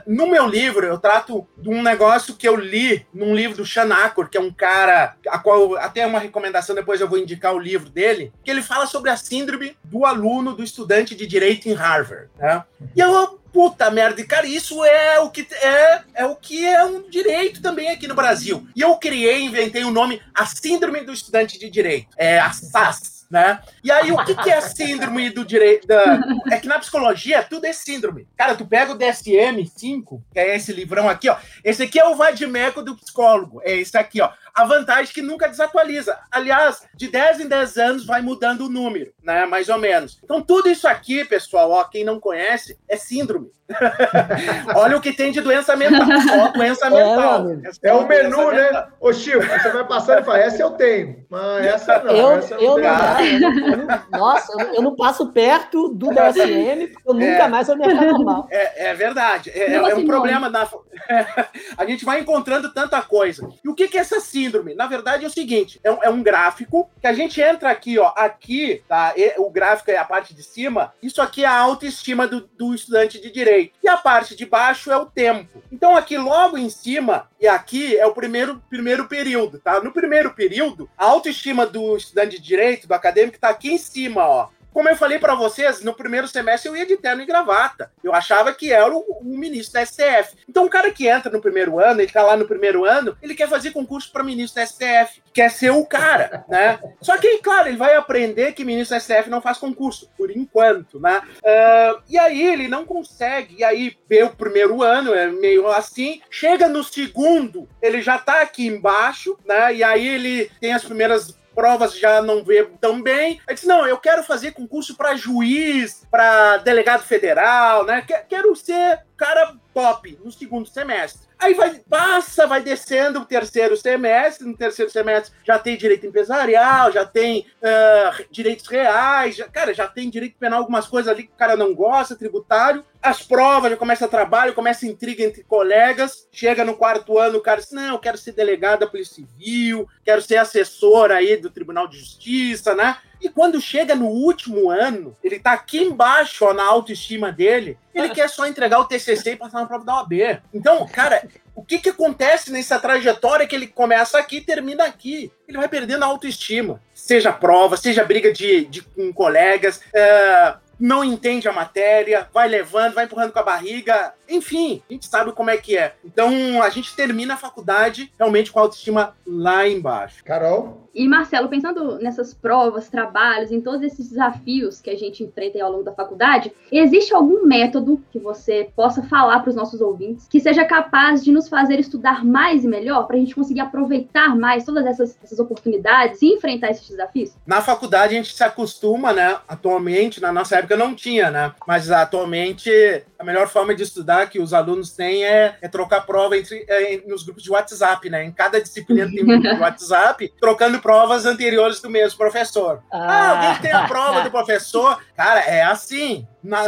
no meu livro, eu trato de um negócio que eu li num livro do Sean Acor, que é um cara, a qual até uma recomendação, depois eu vou indicar o livro dele, que ele fala sobre a síndrome do aluno, do estudante de direito em Harvard. Né? E eu puta merda, e cara, isso é o que é, é o que é um direito também aqui no Brasil. E eu criei, inventei o um nome, a síndrome do estudante de direito. É a SAS. Né? E aí, o que, que é síndrome do direito? Da... É que na psicologia tudo é síndrome. Cara, tu pega o DSM-5, que é esse livrão aqui, ó. Esse aqui é o vadimeco do psicólogo. É esse aqui, ó a vantagem é que nunca desatualiza. Aliás, de 10 em 10 anos vai mudando o número, né? Mais ou menos. Então, tudo isso aqui, pessoal, ó, quem não conhece, é síndrome. *laughs* Olha o que tem de doença mental. Só doença é, mental. É, é o menu, né? Ô, Chico, você vai passando e fala, essa eu tenho. Mas essa não. Eu, essa eu, não, não, nossa, eu não passo perto do DSM, porque eu nunca é. mais vou me normal. É, é verdade. É, é um problema. Na... *laughs* a gente vai encontrando tanta coisa. E o que, que é essa síndrome? Síndrome. Na verdade é o seguinte, é um, é um gráfico que a gente entra aqui, ó, aqui, tá? E, o gráfico é a parte de cima. Isso aqui é a autoestima do, do estudante de direito. E a parte de baixo é o tempo. Então aqui logo em cima e aqui é o primeiro, primeiro período, tá? No primeiro período, a autoestima do estudante de direito, do acadêmico, tá aqui em cima, ó. Como eu falei para vocês, no primeiro semestre eu ia de terno e gravata. Eu achava que era o, o, ministro da STF. Então, o cara que entra no primeiro ano, ele tá lá no primeiro ano, ele quer fazer concurso para ministro da STF, quer ser o cara, *laughs* né? Só que, claro, ele vai aprender que ministro da STF não faz concurso, por enquanto, né? Uh, e aí ele não consegue, e aí vê o primeiro ano, é meio assim, chega no segundo, ele já tá aqui embaixo, né? E aí ele tem as primeiras provas já não vê tão bem. Aí disse: não, eu quero fazer concurso para juiz, para delegado federal, né? Quero ser cara top no segundo semestre. Aí vai, passa, vai descendo o terceiro semestre. No terceiro semestre já tem direito empresarial, já tem uh, direitos reais, já, cara, já tem direito penal, algumas coisas ali que o cara não gosta, tributário. As provas, já começa trabalho, começa intriga entre colegas. Chega no quarto ano, o cara diz: Não, eu quero ser delegado da Polícia Civil, quero ser assessor aí do Tribunal de Justiça, né? E quando chega no último ano, ele tá aqui embaixo, ó, na autoestima dele, ele quer só entregar o TCC e passar na prova da OAB. Então, cara, o que que acontece nessa trajetória que ele começa aqui e termina aqui? Ele vai perdendo a autoestima. Seja prova, seja briga de, de com colegas, é, não entende a matéria, vai levando, vai empurrando com a barriga. Enfim, a gente sabe como é que é. Então, a gente termina a faculdade realmente com a autoestima lá embaixo. Carol? E Marcelo, pensando nessas provas, trabalhos, em todos esses desafios que a gente enfrenta ao longo da faculdade, existe algum método que você possa falar para os nossos ouvintes que seja capaz de nos fazer estudar mais e melhor, para a gente conseguir aproveitar mais todas essas, essas oportunidades e enfrentar esses desafios? Na faculdade a gente se acostuma, né? Atualmente, na nossa época não tinha, né? Mas atualmente a melhor forma de estudar que os alunos têm é, é trocar prova entre, é, nos grupos de WhatsApp, né? Em cada disciplina tem um grupo de *laughs* WhatsApp, trocando provas anteriores do mesmo professor. Ah, ah alguém tem a prova do professor? Cara, é assim. Na,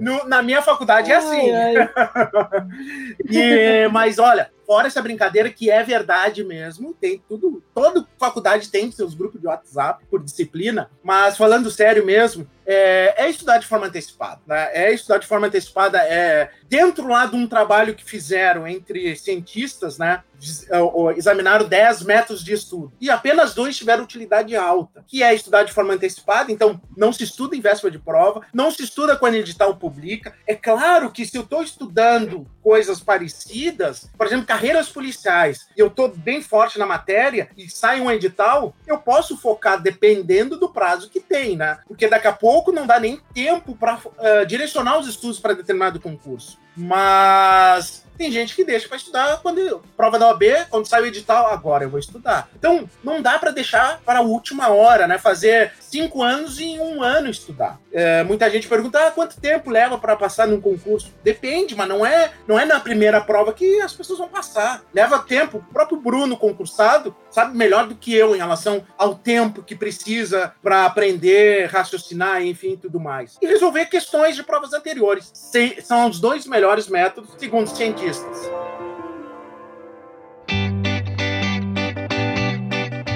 no, na minha faculdade é assim. Ai, ai. *laughs* e, mas olha, fora essa brincadeira que é verdade mesmo, tem tudo, toda faculdade tem seus grupos de WhatsApp por disciplina, mas falando sério mesmo, é, é, estudar de forma antecipada. Né? É estudar de forma antecipada. É, dentro lá de um trabalho que fizeram entre cientistas, né? Examinaram 10 métodos de estudo e apenas dois tiveram utilidade alta, que é estudar de forma antecipada. Então, não se estuda em véspera de prova, não se estuda quando o edital publica. É claro que se eu estou estudando coisas parecidas, por exemplo, carreiras policiais, eu estou bem forte na matéria e sai um edital, eu posso focar dependendo do prazo que tem, né? Porque daqui a pouco pouco não dá nem tempo para uh, eh, direcionar os estudos para determinado concurso. Mas tem gente que deixa para estudar quando prova da OAB, quando sai o edital, agora eu vou estudar. Então, não dá para deixar para a última hora, né? Fazer cinco anos em um ano estudar. É, muita gente pergunta ah, quanto tempo leva para passar num concurso. Depende, mas não é, não é na primeira prova que as pessoas vão passar. Leva tempo. O próprio Bruno, concursado, sabe melhor do que eu em relação ao tempo que precisa para aprender, raciocinar, enfim, tudo mais. E resolver questões de provas anteriores. são os dois melhores métodos, segundo os cientistas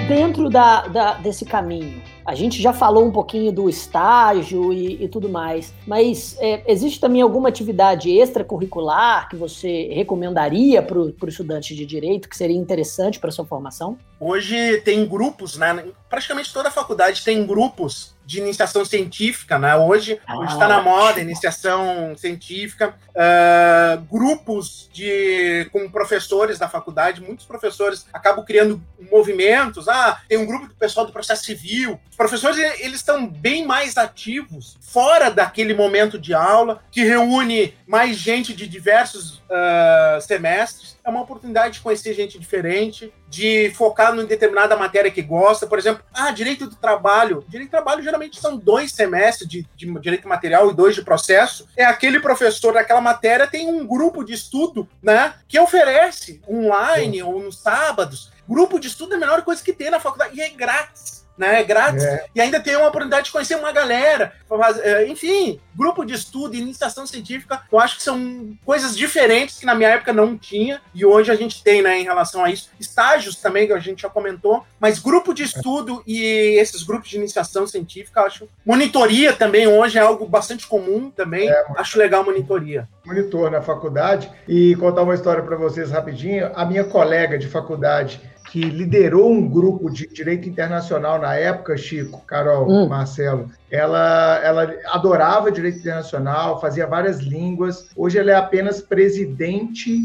Dentro da, da, desse caminho, a gente já falou um pouquinho do estágio e, e tudo mais, mas é, existe também alguma atividade extracurricular que você recomendaria para o estudante de direito que seria interessante para sua formação? Hoje tem grupos, né? Praticamente toda a faculdade tem grupos de iniciação científica, né? Hoje ah, está na moda iniciação científica, uh, grupos de com professores da faculdade, muitos professores acabam criando movimentos. Ah, tem um grupo do pessoal do processo civil. Os professores eles estão bem mais ativos fora daquele momento de aula que reúne mais gente de diversos uh, semestres. É uma oportunidade de conhecer gente diferente, de focar em determinada matéria que gosta. Por exemplo, ah, direito do trabalho. Direito do trabalho geralmente são dois semestres de, de direito material e dois de processo. É aquele professor daquela matéria tem um grupo de estudo, né, que oferece online Sim. ou nos sábados. Grupo de estudo é a melhor coisa que tem na faculdade e é grátis né? É grátis. É. E ainda tem uma oportunidade de conhecer uma galera. É, enfim, grupo de estudo, iniciação científica, eu acho que são coisas diferentes que na minha época não tinha e hoje a gente tem, né, em relação a isso. Estágios também, que a gente já comentou, mas grupo de estudo e esses grupos de iniciação científica, acho. Monitoria também hoje é algo bastante comum também. É, acho legal monitoria. Monitor na faculdade. E contar uma história para vocês rapidinho. A minha colega de faculdade que liderou um grupo de direito internacional na época, Chico, Carol, hum. Marcelo. Ela, ela adorava direito internacional, fazia várias línguas. Hoje ela é apenas presidente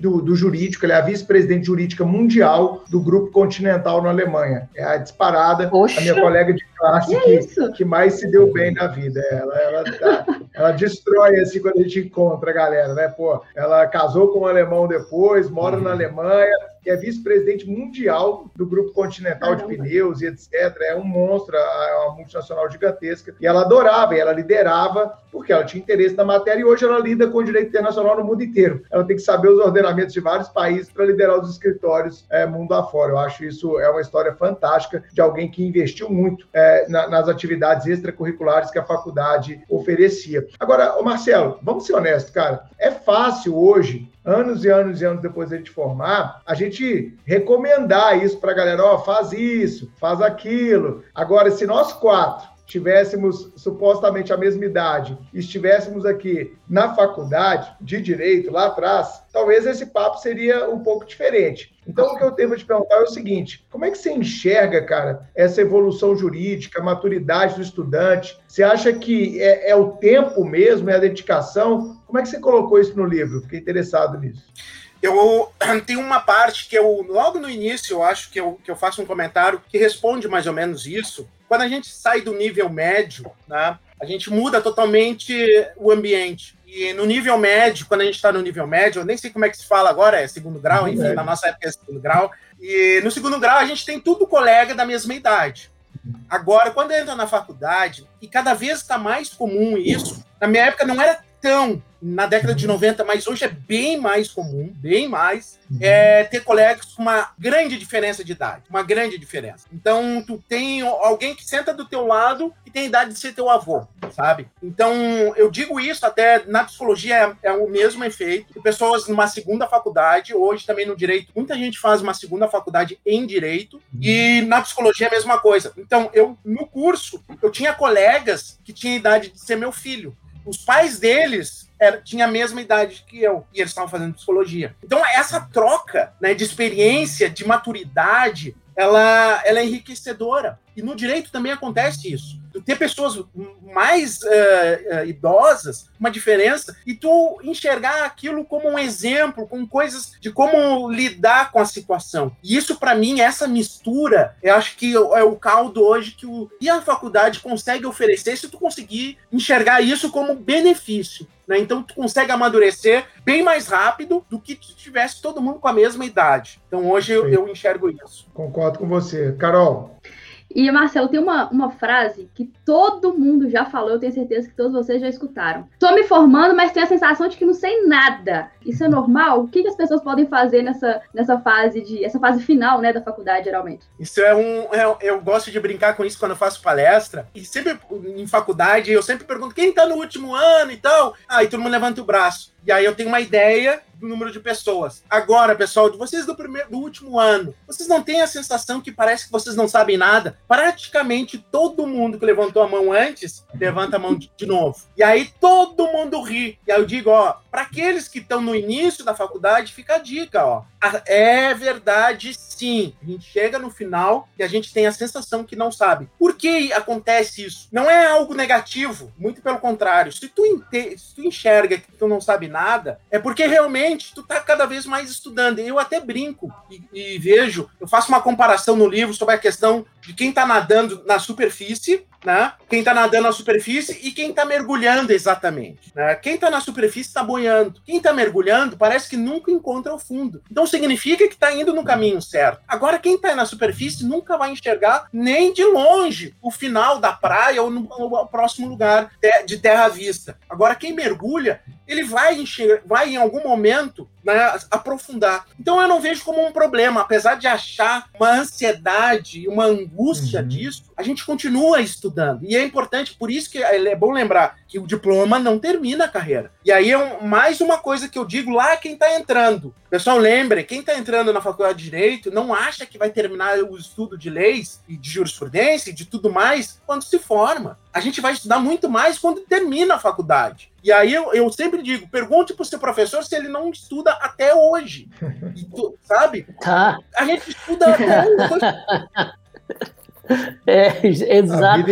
do, do jurídico, ela é a vice-presidente jurídica mundial do Grupo Continental na Alemanha. É a disparada, Oxa. a minha colega de classe que, que, que, mais se deu bem na vida. Ela, ela, ela, ela destrói assim quando a gente encontra a galera, né? Pô, ela casou com um alemão depois, mora uhum. na Alemanha, que é vice-presidente mundial do Grupo Continental Caramba. de Pneus e etc. É um monstro, é uma multinacional gigantesca. E ela adorava, e ela liderava, porque ela tinha interesse na matéria, e hoje ela lida com o direito internacional no mundo inteiro. Ela tem que saber os ordenamentos de vários países para liderar os escritórios é, mundo afora. Eu acho isso é uma história fantástica de alguém que investiu muito é, na, nas atividades extracurriculares que a faculdade oferecia. Agora, Marcelo, vamos ser honestos, cara. É fácil hoje anos e anos e anos depois de a gente formar, a gente recomendar isso para a galera, ó, oh, faz isso, faz aquilo. Agora, se nós quatro tivéssemos supostamente a mesma idade e estivéssemos aqui na faculdade de direito lá atrás, talvez esse papo seria um pouco diferente. Então, o que eu tenho para te perguntar é o seguinte: como é que você enxerga, cara, essa evolução jurídica, a maturidade do estudante? Você acha que é, é o tempo mesmo, é a dedicação? Como é que você colocou isso no livro? Fiquei interessado nisso. Eu *clears throat* tenho uma parte que eu, logo no início, eu acho que eu, que eu faço um comentário que responde mais ou menos isso. Quando a gente sai do nível médio, né, a gente muda totalmente o ambiente. E no nível médio, quando a gente está no nível médio, eu nem sei como é que se fala agora, é segundo grau, enfim, é. na nossa época é segundo grau. E no segundo grau a gente tem tudo colega da mesma idade. Agora, quando entra na faculdade, e cada vez está mais comum isso, na minha época não era tão na década de 90, mas hoje é bem mais comum, bem mais, uhum. é, ter colegas com uma grande diferença de idade, uma grande diferença. Então, tu tem alguém que senta do teu lado e tem idade de ser teu avô, sabe? Então, eu digo isso até na psicologia é, é o mesmo efeito. Pessoas numa segunda faculdade, hoje também no direito, muita gente faz uma segunda faculdade em direito uhum. e na psicologia é a mesma coisa. Então, eu no curso, eu tinha colegas que tinham idade de ser meu filho. Os pais deles era, tinha a mesma idade que eu e eles estavam fazendo psicologia. Então, essa troca né, de experiência, de maturidade, ela, ela é enriquecedora. E no direito também acontece isso. Ter pessoas mais uh, uh, idosas, uma diferença, e tu enxergar aquilo como um exemplo, com coisas de como lidar com a situação. E isso, para mim, essa mistura, eu acho que é o caldo hoje que o, e a faculdade consegue oferecer se tu conseguir enxergar isso como benefício. Né? Então, tu consegue amadurecer bem mais rápido do que se tivesse todo mundo com a mesma idade. Então, hoje eu, eu enxergo isso. Concordo com você. Carol, e, Marcelo, tem uma, uma frase que todo mundo já falou, eu tenho certeza que todos vocês já escutaram. Tô me formando, mas tenho a sensação de que não sei nada. Isso é normal? O que, que as pessoas podem fazer nessa, nessa fase de. essa fase final, né, da faculdade, geralmente? Isso é um. É, eu gosto de brincar com isso quando eu faço palestra. E sempre em faculdade, eu sempre pergunto quem tá no último ano e tal. Aí todo mundo levanta o braço. E aí eu tenho uma ideia do número de pessoas. Agora, pessoal, de vocês do primeiro, do último ano, vocês não têm a sensação que parece que vocês não sabem nada? Praticamente todo mundo que levantou a mão antes levanta a mão de, de novo. E aí todo mundo ri. E aí eu digo, ó, para aqueles que estão no início da faculdade, fica a dica, ó. É verdade, sim. A gente chega no final e a gente tem a sensação que não sabe. Por que acontece isso? Não é algo negativo, muito pelo contrário. Se tu, se tu enxerga que tu não sabe nada, é porque realmente tu tá cada vez mais estudando. Eu até brinco e, e vejo, eu faço uma comparação no livro sobre a questão de quem tá nadando na superfície né? Quem está nadando na superfície e quem está mergulhando exatamente. Né? Quem está na superfície está boiando. Quem está mergulhando parece que nunca encontra o fundo. Então significa que está indo no caminho certo. Agora, quem está na superfície nunca vai enxergar nem de longe o final da praia ou no, no próximo lugar de terra vista. Agora, quem mergulha, ele vai enxergar, vai em algum momento né, aprofundar. Então eu não vejo como um problema, apesar de achar uma ansiedade, uma angústia uhum. disso, a gente continua estudando. E é importante, por isso que é bom lembrar que o diploma não termina a carreira. E aí é um, mais uma coisa que eu digo lá quem está entrando. Pessoal, lembre, quem está entrando na faculdade de Direito não acha que vai terminar o estudo de leis e de jurisprudência e de tudo mais quando se forma. A gente vai estudar muito mais quando termina a faculdade. E aí eu, eu sempre digo, pergunte para o seu professor se ele não estuda até hoje. *laughs* Tu, sabe? Tá. A gente estuda até *laughs* hoje. É, exato.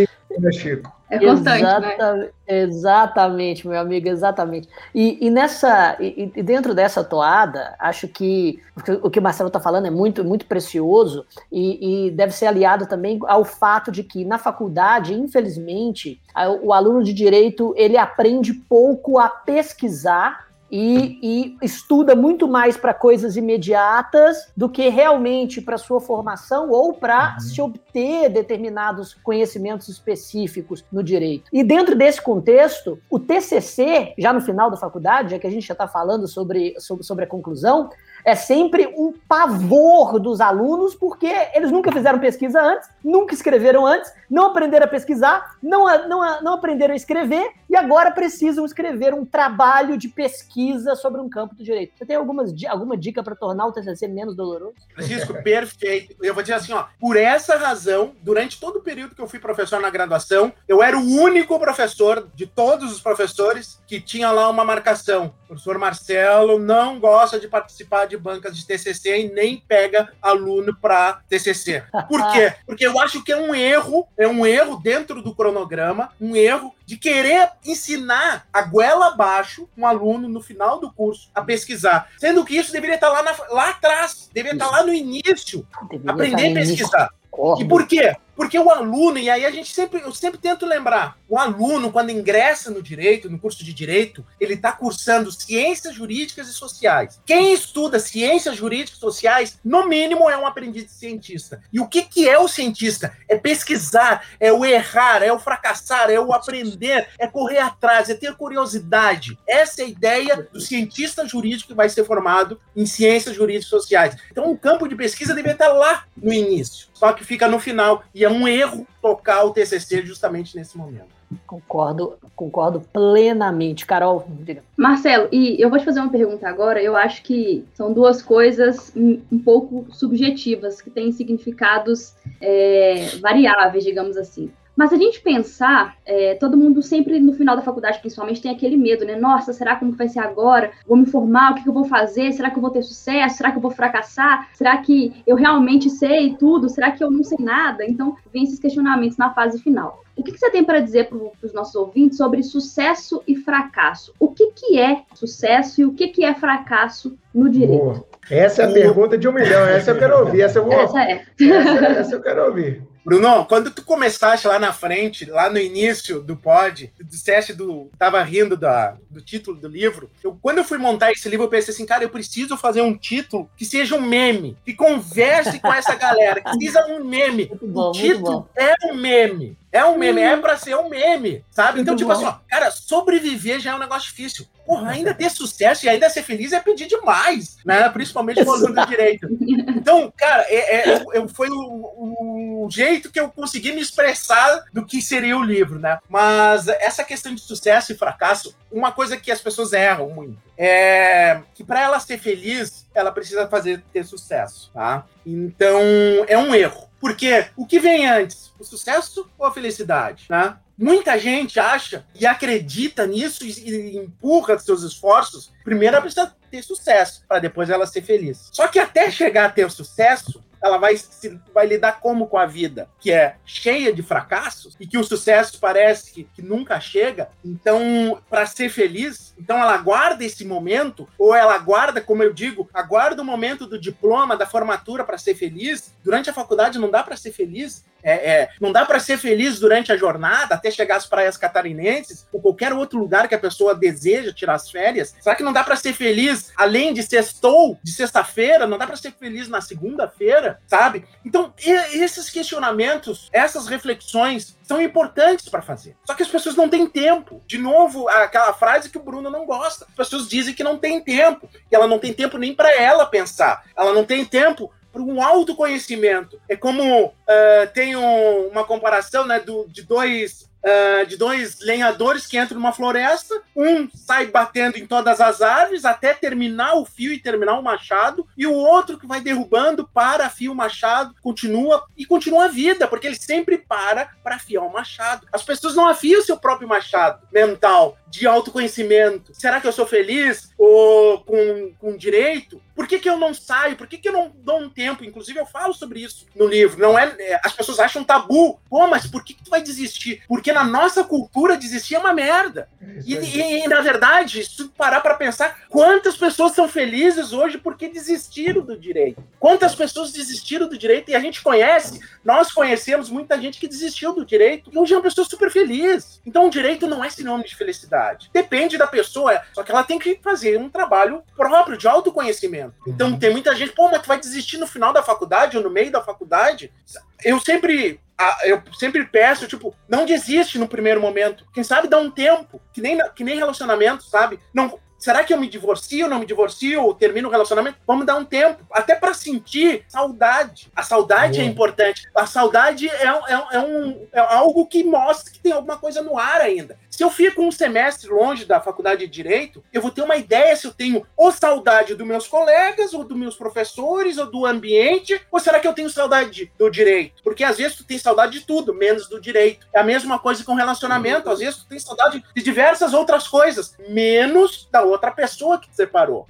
Chico. É constante, Exata, né? Exatamente, meu amigo, exatamente. E, e nessa, e, e, dentro dessa toada, acho que o que o Marcelo está falando é muito, muito precioso e, e, deve ser aliado também ao fato de que na faculdade, infelizmente, o aluno de direito ele aprende pouco a pesquisar e, e estuda muito mais para coisas imediatas do que realmente para sua formação ou para uhum. se obter determinados conhecimentos específicos no direito. E dentro desse contexto, o TCC, já no final da faculdade, já que a gente já está falando sobre, sobre, sobre a conclusão, é sempre um pavor dos alunos, porque eles nunca fizeram pesquisa antes, nunca escreveram antes, não aprenderam a pesquisar, não, não, não aprenderam a escrever e agora precisam escrever um trabalho de pesquisa sobre um campo do direito. Você tem algumas, alguma dica para tornar o TCC menos doloroso? Francisco, perfeito. Eu vou dizer assim, ó, por essa razão, durante todo o período que eu fui professor na graduação, eu era o único professor de todos os professores que tinha lá uma marcação. O professor Marcelo não gosta de participar de bancas de TCC e nem pega aluno para TCC. Por quê? *laughs* Porque eu acho que é um erro, é um erro dentro do cronograma, um erro de querer ensinar a goela abaixo um aluno no final do curso a pesquisar, sendo que isso deveria estar lá, na, lá atrás, deveria estar lá no início, deveria aprender a pesquisar. E por quê? Porque o aluno, e aí a gente sempre, eu sempre tento lembrar, o aluno, quando ingressa no direito, no curso de direito, ele está cursando ciências jurídicas e sociais. Quem estuda ciências jurídicas e sociais, no mínimo, é um aprendiz cientista. E o que, que é o cientista? É pesquisar, é o errar, é o fracassar, é o aprender, é correr atrás, é ter curiosidade. Essa é a ideia do cientista jurídico que vai ser formado em ciências jurídicas e sociais. Então, o campo de pesquisa deve estar lá no início, só que fica no final. E é um erro tocar o TCC justamente nesse momento. Concordo, concordo plenamente. Carol, diga. Marcelo, e eu vou te fazer uma pergunta agora. Eu acho que são duas coisas um pouco subjetivas, que têm significados é, variáveis, digamos assim. Mas a gente pensar, é, todo mundo sempre no final da faculdade, principalmente, tem aquele medo, né? Nossa, será como vai ser agora? Vou me formar? O que, que eu vou fazer? Será que eu vou ter sucesso? Será que eu vou fracassar? Será que eu realmente sei tudo? Será que eu não sei nada? Então, vem esses questionamentos na fase final. O que, que você tem para dizer para os nossos ouvintes sobre sucesso e fracasso? O que, que é sucesso e o que, que é fracasso no direito? Boa. Essa é a pergunta de um milhão. Essa eu quero ouvir. Essa eu, vou... essa é. essa, essa eu quero ouvir. Bruno, quando tu começaste lá na frente, lá no início do pod, tu disseste do. Tava rindo da, do título do livro. Eu, quando eu fui montar esse livro, eu pensei assim, cara, eu preciso fazer um título que seja um meme, que converse com essa galera, que *laughs* seja um meme. Bom, o título é um meme. É um meme, é pra ser um meme, sabe? Então, tipo assim, ó, cara, sobreviver já é um negócio difícil. Porra, ainda ter sucesso e ainda ser feliz é pedir demais, né? Principalmente o aluno do direito. Então, cara, é, é, é, foi o, o, jeito que eu consegui me expressar do que seria o livro, né? Mas essa questão de sucesso e fracasso, uma coisa que as pessoas erram muito é que para ela ser feliz, ela precisa fazer ter sucesso, tá? Então, é um erro. Porque o que vem antes? O sucesso ou a felicidade? Né? Muita gente acha e acredita nisso e, empurra seus esforços. Primeiro ela precisa ter sucesso, para depois ela ser feliz. Só que até chegar a ter sucesso, ela vai, se, vai lidar como com a vida, que é cheia de fracassos e que o sucesso parece que, que nunca chega. Então, para ser feliz, então ela aguarda esse momento, ou ela aguarda, como eu digo, aguarda o momento do diploma, da formatura para ser feliz. Durante a faculdade não dá para ser feliz, é, é, não dá para ser feliz durante a jornada até chegar às praias catarinenses ou qualquer outro lugar que a pessoa deseja tirar as férias. Será que não dá para ser feliz além de sextou, de sexta-feira? Não dá para ser feliz na segunda-feira, sabe? Então, esses questionamentos, essas reflexões são importantes para fazer. Só que as pessoas não têm tempo. De novo, aquela frase que o Bruno não gosta. As pessoas dizem que não tem tempo. E ela não tem tempo nem para ela pensar. Ela não tem tempo para um autoconhecimento. É como uh, tem um, uma comparação né, do, de dois uh, de dois lenhadores que entram numa floresta. Um sai batendo em todas as árvores até terminar o fio e terminar o machado, e o outro que vai derrubando para fio o machado, continua e continua a vida, porque ele sempre para para afiar o machado. As pessoas não afiam seu próprio machado mental de autoconhecimento. Será que eu sou feliz ou com, com direito? Por que, que eu não saio? Por que, que eu não dou um tempo? Inclusive, eu falo sobre isso no livro. Não é, é as pessoas acham tabu. Pô, mas por que, que tu vai desistir? Porque na nossa cultura desistir é uma merda. E, e, e, na verdade, se tu parar para pensar, quantas pessoas são felizes hoje porque desistiram do direito? Quantas pessoas desistiram do direito? E a gente conhece, nós conhecemos muita gente que desistiu do direito e hoje é uma pessoa super feliz. Então, o direito não é sinônimo de felicidade. Depende da pessoa, só que ela tem que fazer um trabalho próprio de autoconhecimento. Então uhum. tem muita gente, pô, mas tu vai desistir no final da faculdade ou no meio da faculdade? Eu sempre eu sempre peço, tipo, não desiste no primeiro momento. Quem sabe dá um tempo, que nem, que nem relacionamento, sabe? Não, Será que eu me divorcio, não me divorcio, ou termino o relacionamento? Vamos dar um tempo, até para sentir saudade. A saudade é importante. A saudade é, é, é, um, é algo que mostra que tem alguma coisa no ar ainda. Se eu fico um semestre longe da faculdade de direito, eu vou ter uma ideia se eu tenho ou saudade dos meus colegas, ou dos meus professores, ou do ambiente, ou será que eu tenho saudade do direito? Porque às vezes tu tem saudade de tudo, menos do direito. É a mesma coisa com relacionamento, às vezes tu tem saudade de diversas outras coisas, menos da outra pessoa que te separou,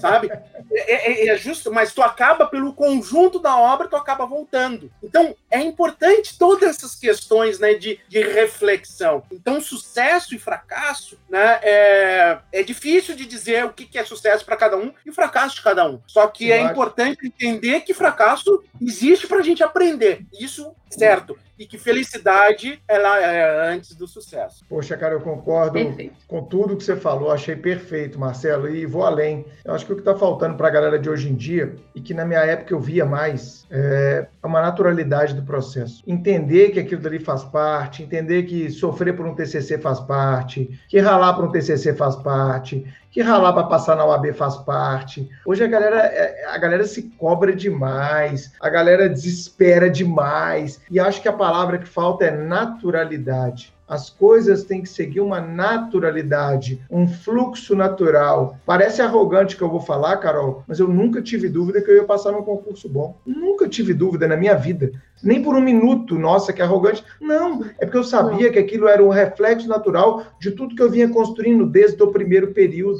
sabe? É, é, é justo, mas tu acaba pelo conjunto da obra, tu acaba voltando. Então, é importante todas essas questões né, de, de reflexão. Então, sucesso e fracasso, né? É, é difícil de dizer o que, que é sucesso para cada um e o fracasso de cada um. Só que Eu é importante entender que fracasso existe para a gente aprender. Isso, certo e que felicidade ela é antes do sucesso. Poxa, cara, eu concordo perfeito. com tudo que você falou, achei perfeito, Marcelo, e vou além. Eu acho que o que está faltando para a galera de hoje em dia, e que na minha época eu via mais, é uma naturalidade do processo. Entender que aquilo dali faz parte, entender que sofrer por um TCC faz parte, que ralar por um TCC faz parte, que ralar para passar na UAB faz parte. Hoje a galera, é, a galera se cobra demais, a galera desespera demais, e acho que a palavra que falta é naturalidade. As coisas têm que seguir uma naturalidade, um fluxo natural. Parece arrogante que eu vou falar, Carol, mas eu nunca tive dúvida que eu ia passar num concurso bom. Nunca tive dúvida na minha vida. Nem por um minuto, nossa, que arrogante. Não, é porque eu sabia que aquilo era um reflexo natural de tudo que eu vinha construindo desde o primeiro período.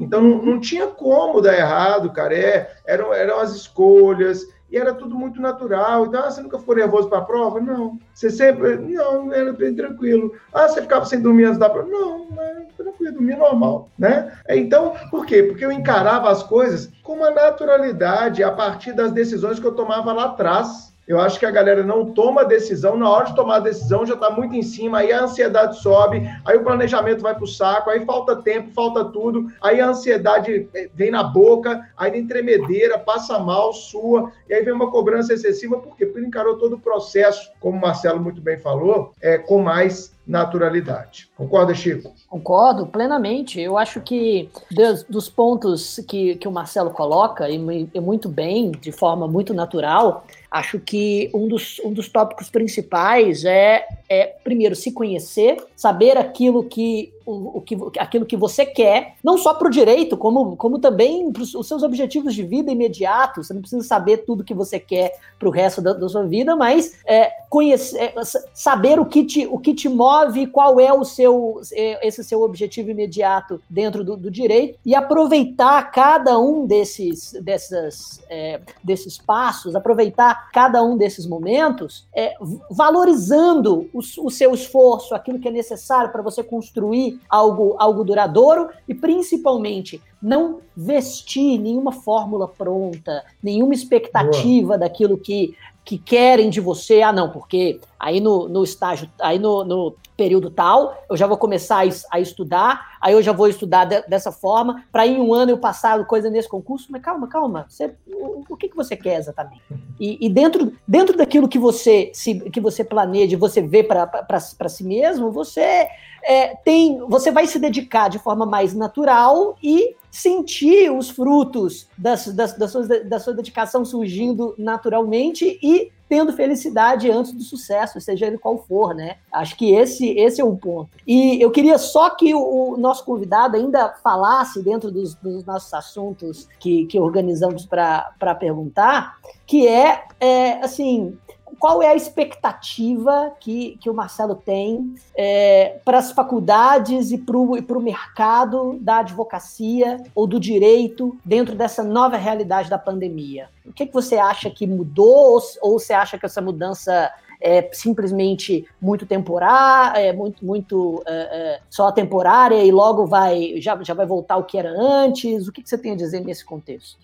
Então não, não tinha como dar errado, cara. É, eram, eram as escolhas, e era tudo muito natural. Então, ah, você nunca ficou nervoso para a prova? Não. Você sempre. Não, era bem tranquilo. Ah, você ficava sem dormir antes da prova? Não, não tranquilo, dormia normal, né? Então, por quê? Porque eu encarava as coisas com uma naturalidade a partir das decisões que eu tomava lá atrás. Eu acho que a galera não toma decisão, na hora de tomar a decisão já está muito em cima, aí a ansiedade sobe, aí o planejamento vai para o saco, aí falta tempo, falta tudo, aí a ansiedade eh, vem na boca, aí vem tremedeira, passa mal, sua, e aí vem uma cobrança excessiva, por quê? Porque ele encarou todo o processo, como o Marcelo muito bem falou, é, com mais naturalidade. Concorda, Chico? Concordo plenamente. Eu acho que dos, dos pontos que, que o Marcelo coloca, e, e muito bem, de forma muito natural, Acho que um dos, um dos tópicos principais é, é, primeiro, se conhecer, saber aquilo que o, o que, aquilo que você quer, não só para o direito, como, como também para os seus objetivos de vida imediatos. Você não precisa saber tudo que você quer para o resto da, da, sua vida, mas é, conhecer, é, saber o que, te, o que te move, qual é o seu é, esse seu objetivo imediato dentro do, do direito e aproveitar cada um desses, dessas, é, desses passos, aproveitar cada um desses momentos, é, valorizando o, o seu esforço, aquilo que é necessário para você construir algo, algo duradouro e principalmente não vestir nenhuma fórmula pronta, nenhuma expectativa Boa. daquilo que, que querem de você. Ah, não, porque aí no, no estágio, aí no, no período tal, eu já vou começar a, a estudar, aí eu já vou estudar de, dessa forma, para em um ano eu passar coisa nesse concurso. Mas calma, calma, você, o, o que, que você quer exatamente? E, e, dentro, dentro daquilo que você, se, que você planeja, você vê para si mesmo, você é, tem, você vai se dedicar de forma mais natural e sentir os frutos das, das, da, sua, da sua dedicação surgindo naturalmente e tendo felicidade antes do sucesso, seja ele qual for, né? Acho que esse, esse é o ponto. E eu queria só que o, o nosso convidado ainda falasse dentro dos, dos nossos assuntos que, que organizamos para perguntar, que é, é assim, qual é a expectativa que, que o Marcelo tem é, para as faculdades e para o mercado da advocacia ou do direito dentro dessa nova realidade da pandemia? O que, que você acha que mudou ou, ou você acha que essa mudança é simplesmente muito temporária, é muito, muito é, é, só temporária e logo vai já, já vai voltar o que era antes? O que, que você tem a dizer nesse contexto?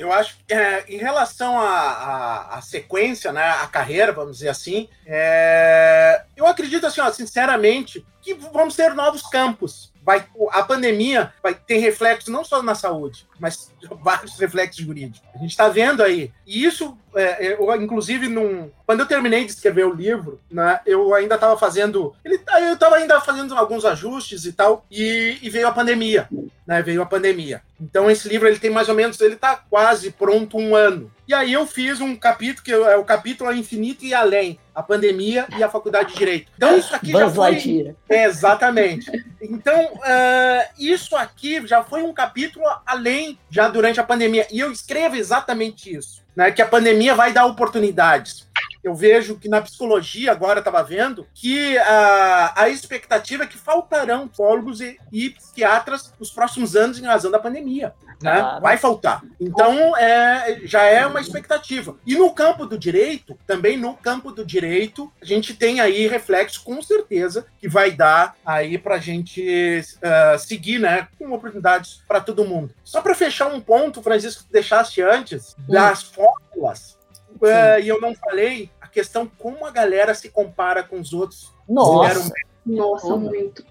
Eu acho que é, em relação à sequência, né, a carreira, vamos dizer assim, é, eu acredito assim, ó, sinceramente, que vamos ter novos campos. Vai, a pandemia vai ter reflexos não só na saúde, mas vários reflexos jurídicos. A gente está vendo aí. E isso, é, eu, inclusive, num, quando eu terminei de escrever o livro, né, eu ainda estava fazendo. Ele, eu estava ainda fazendo alguns ajustes e tal, e, e veio a pandemia. Né, veio a pandemia. Então, esse livro ele tem mais ou menos, ele está quase pronto um ano. E aí eu fiz um capítulo que é o capítulo Infinito e Além, a pandemia e a faculdade de direito. Então isso aqui Buzz já foi é, exatamente. Então uh, isso aqui já foi um capítulo além já durante a pandemia e eu escrevo exatamente isso, né? Que a pandemia vai dar oportunidades eu vejo que na psicologia, agora estava vendo, que a, a expectativa é que faltarão psicólogos e, e psiquiatras nos próximos anos em razão da pandemia. Né? Vai faltar. Então, é, já é uma expectativa. E no campo do direito, também no campo do direito, a gente tem aí reflexo, com certeza, que vai dar aí para a gente uh, seguir, né, com oportunidades para todo mundo. Só para fechar um ponto, Francisco, que deixaste antes, das fórmulas uh, e eu não falei a questão como a galera se compara com os outros. Nossa, Nossa muito.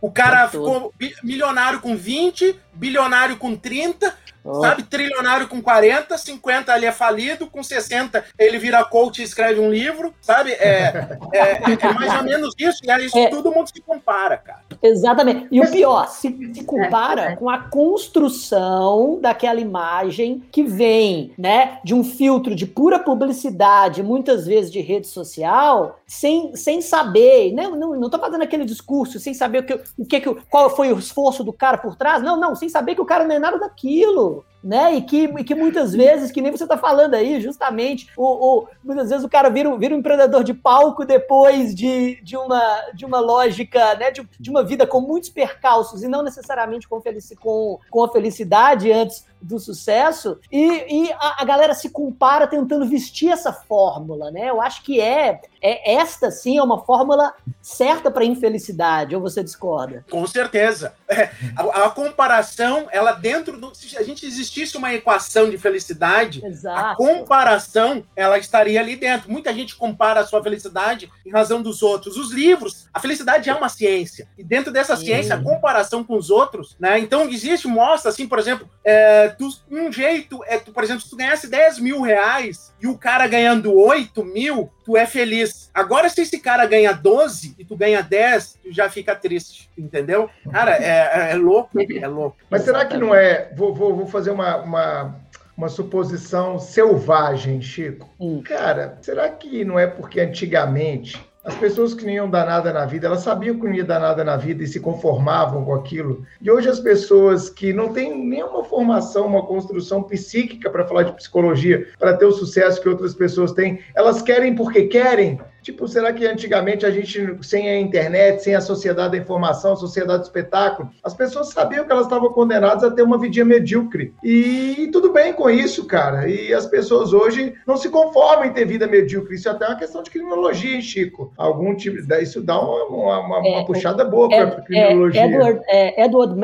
O cara ficou milionário com 20, bilionário com 30, Oh. Sabe, trilionário com 40, 50 ele é falido, com 60 ele vira coach e escreve um livro, sabe? É, é, é mais ou menos isso, e aí isso é. todo mundo se compara, cara. Exatamente. E o pior, se, se compara é. com a construção daquela imagem que vem, né, de um filtro de pura publicidade, muitas vezes de rede social, sem, sem saber, né? não, não tô fazendo aquele discurso, sem saber o que, o que, qual foi o esforço do cara por trás, não, não, sem saber que o cara não é nada daquilo né? E que, e que muitas vezes, que nem você está falando aí, justamente, o, o, muitas vezes o cara vira, vira um empreendedor de palco depois de, de, uma, de uma lógica, né? De, de uma vida com muitos percalços e não necessariamente com, felici, com, com a felicidade antes do sucesso e, e a, a, galera se compara tentando vestir essa fórmula, né? Eu acho que é, é esta sim é uma fórmula certa para infelicidade, ou você discorda? Com certeza. É, a, a, comparação, ela dentro do. Se a gente existisse uma equação de felicidade, Exato. a comparação, ela estaria ali dentro. Muita gente compara a sua felicidade em razão dos outros. Os livros, a felicidade é uma ciência. E dentro dessa sim. ciência, a comparação com os outros, né? Então, existe, mostra assim, por exemplo, é, tu, um jeito é, tu, por exemplo, se tu ganhasse 10 mil reais e o cara ganhando 8 mil, tu é feliz. Agora, se esse cara ganha 12 e tu ganha 10, tu já fica triste, entendeu? Cara, é, é, é louco, é louco. Mas será que não é. Vou, vou, vou fazer uma, uma, uma suposição selvagem, Chico. Hum. Cara, será que não é porque antigamente as pessoas que não iam dar nada na vida, elas sabiam que não ia dar nada na vida e se conformavam com aquilo. E hoje as pessoas que não têm nenhuma formação, uma construção psíquica para falar de psicologia, para ter o sucesso que outras pessoas têm, elas querem porque querem, Tipo, será que antigamente a gente, sem a internet, sem a sociedade da informação, a sociedade do espetáculo, as pessoas sabiam que elas estavam condenadas a ter uma vidinha medíocre. E, tudo bem com isso, cara. E as pessoas hoje não se conformam em ter vida medíocre. Isso é até uma questão de criminologia, hein, Chico? Algum tipo. Isso dá uma, uma, uma, é, uma puxada boa para a criminologia. É, Edward, é, Edward,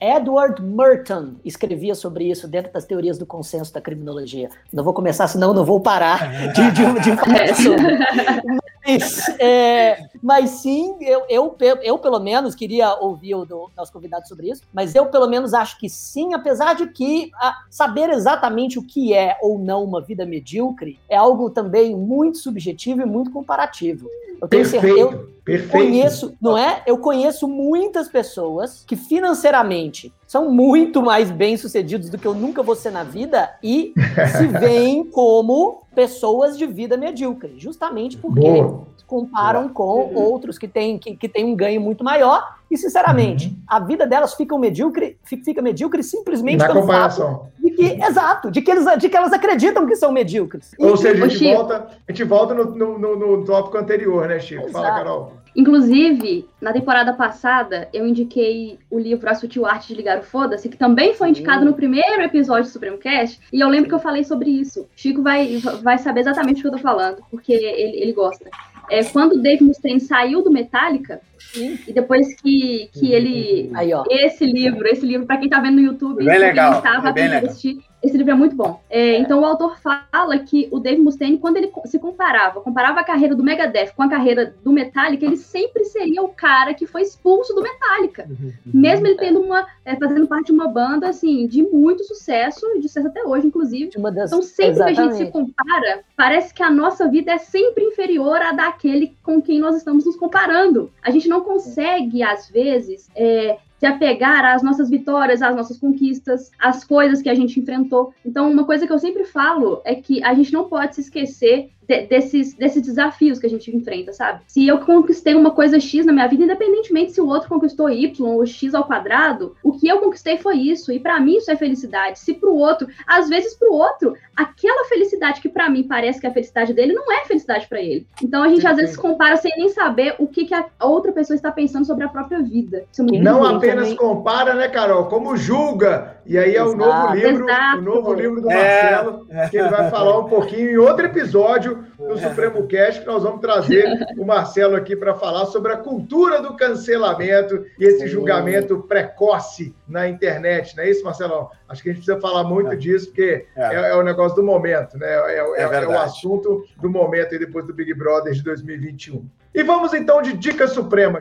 Edward Merton escrevia sobre isso dentro das teorias do consenso da criminologia. Não vou começar, senão não vou parar *laughs* de, de, de falar sobre. Mas, é, mas sim, eu, eu, eu pelo menos queria ouvir o do nosso convidado sobre isso, mas eu pelo menos acho que sim, apesar de que a, saber exatamente o que é ou não uma vida medíocre é algo também muito subjetivo e muito comparativo. Eu tenho Perfeito. certeza. Eu, Perfeito. Conheço, não é? Eu conheço muitas pessoas que financeiramente são muito mais bem-sucedidos do que eu nunca vou ser na vida e se *laughs* veem como pessoas de vida medíocre, justamente porque Boa. comparam Boa. com outros que têm, que, que têm um ganho muito maior e, sinceramente, uhum. a vida delas fica medíocre, fica medíocre simplesmente na comparação. fato que, exato, de que, eles, de que elas acreditam que são medíocres. Ou e, seja, a gente, volta, a gente volta no, no, no, no tópico anterior, né, Chico? Exato. Fala, Carol. Inclusive, na temporada passada, eu indiquei o livro A Sutil Arte de Ligar o Foda-se, que também foi indicado uhum. no primeiro episódio do Supremo Cast, e eu lembro que eu falei sobre isso. Chico vai, vai saber exatamente o que eu tô falando, porque ele, ele gosta. É, quando o Dave Mustaine saiu do Metallica, Sim. e depois que, que ele. Aí, esse livro, esse livro, para quem tá vendo no YouTube, bem legal. estava é bem legal. assistir, esse livro é muito bom. É, então o autor fala que o Dave Mustaine, quando ele se comparava, comparava a carreira do Megadeth com a carreira do Metallica, ele sempre seria o cara que foi expulso do Metallica. Uhum. Mesmo ele tendo uma, é, fazendo parte de uma banda assim de muito sucesso, de sucesso até hoje, inclusive. Das... Então sempre Exatamente. que a gente se compara, parece que a nossa vida é sempre inferior à daquele com quem nós estamos nos comparando. A gente não consegue, às vezes, é, se apegar às nossas vitórias, às nossas conquistas, às coisas que a gente enfrentou. Então, uma coisa que eu sempre falo é que a gente não pode se esquecer de, desses, desses desafios que a gente enfrenta, sabe? Se eu conquistei uma coisa X na minha vida, independentemente se o outro conquistou Y ou X ao quadrado, o que eu conquistei foi isso. E para mim isso é felicidade. Se pro outro, às vezes pro outro, aquela felicidade que para mim parece que é a felicidade dele, não é felicidade para ele. Então a gente Sim. às vezes compara sem nem saber o que, que a outra pessoa está pensando sobre a própria vida. É não apenas também. compara, né, Carol? Como julga E aí é o novo livro, o novo livro do é. Marcelo, é. que ele vai falar um pouquinho em outro episódio do Supremo Cast, que nós vamos trazer *laughs* o Marcelo aqui para falar sobre a cultura do cancelamento e esse julgamento precoce na internet, não é isso, Marcelão? Acho que a gente precisa falar muito é. disso, porque é. é. é. o negócio do momento, né? É, é, é o assunto do momento e depois do Big Brother de 2021. E vamos então de dica suprema.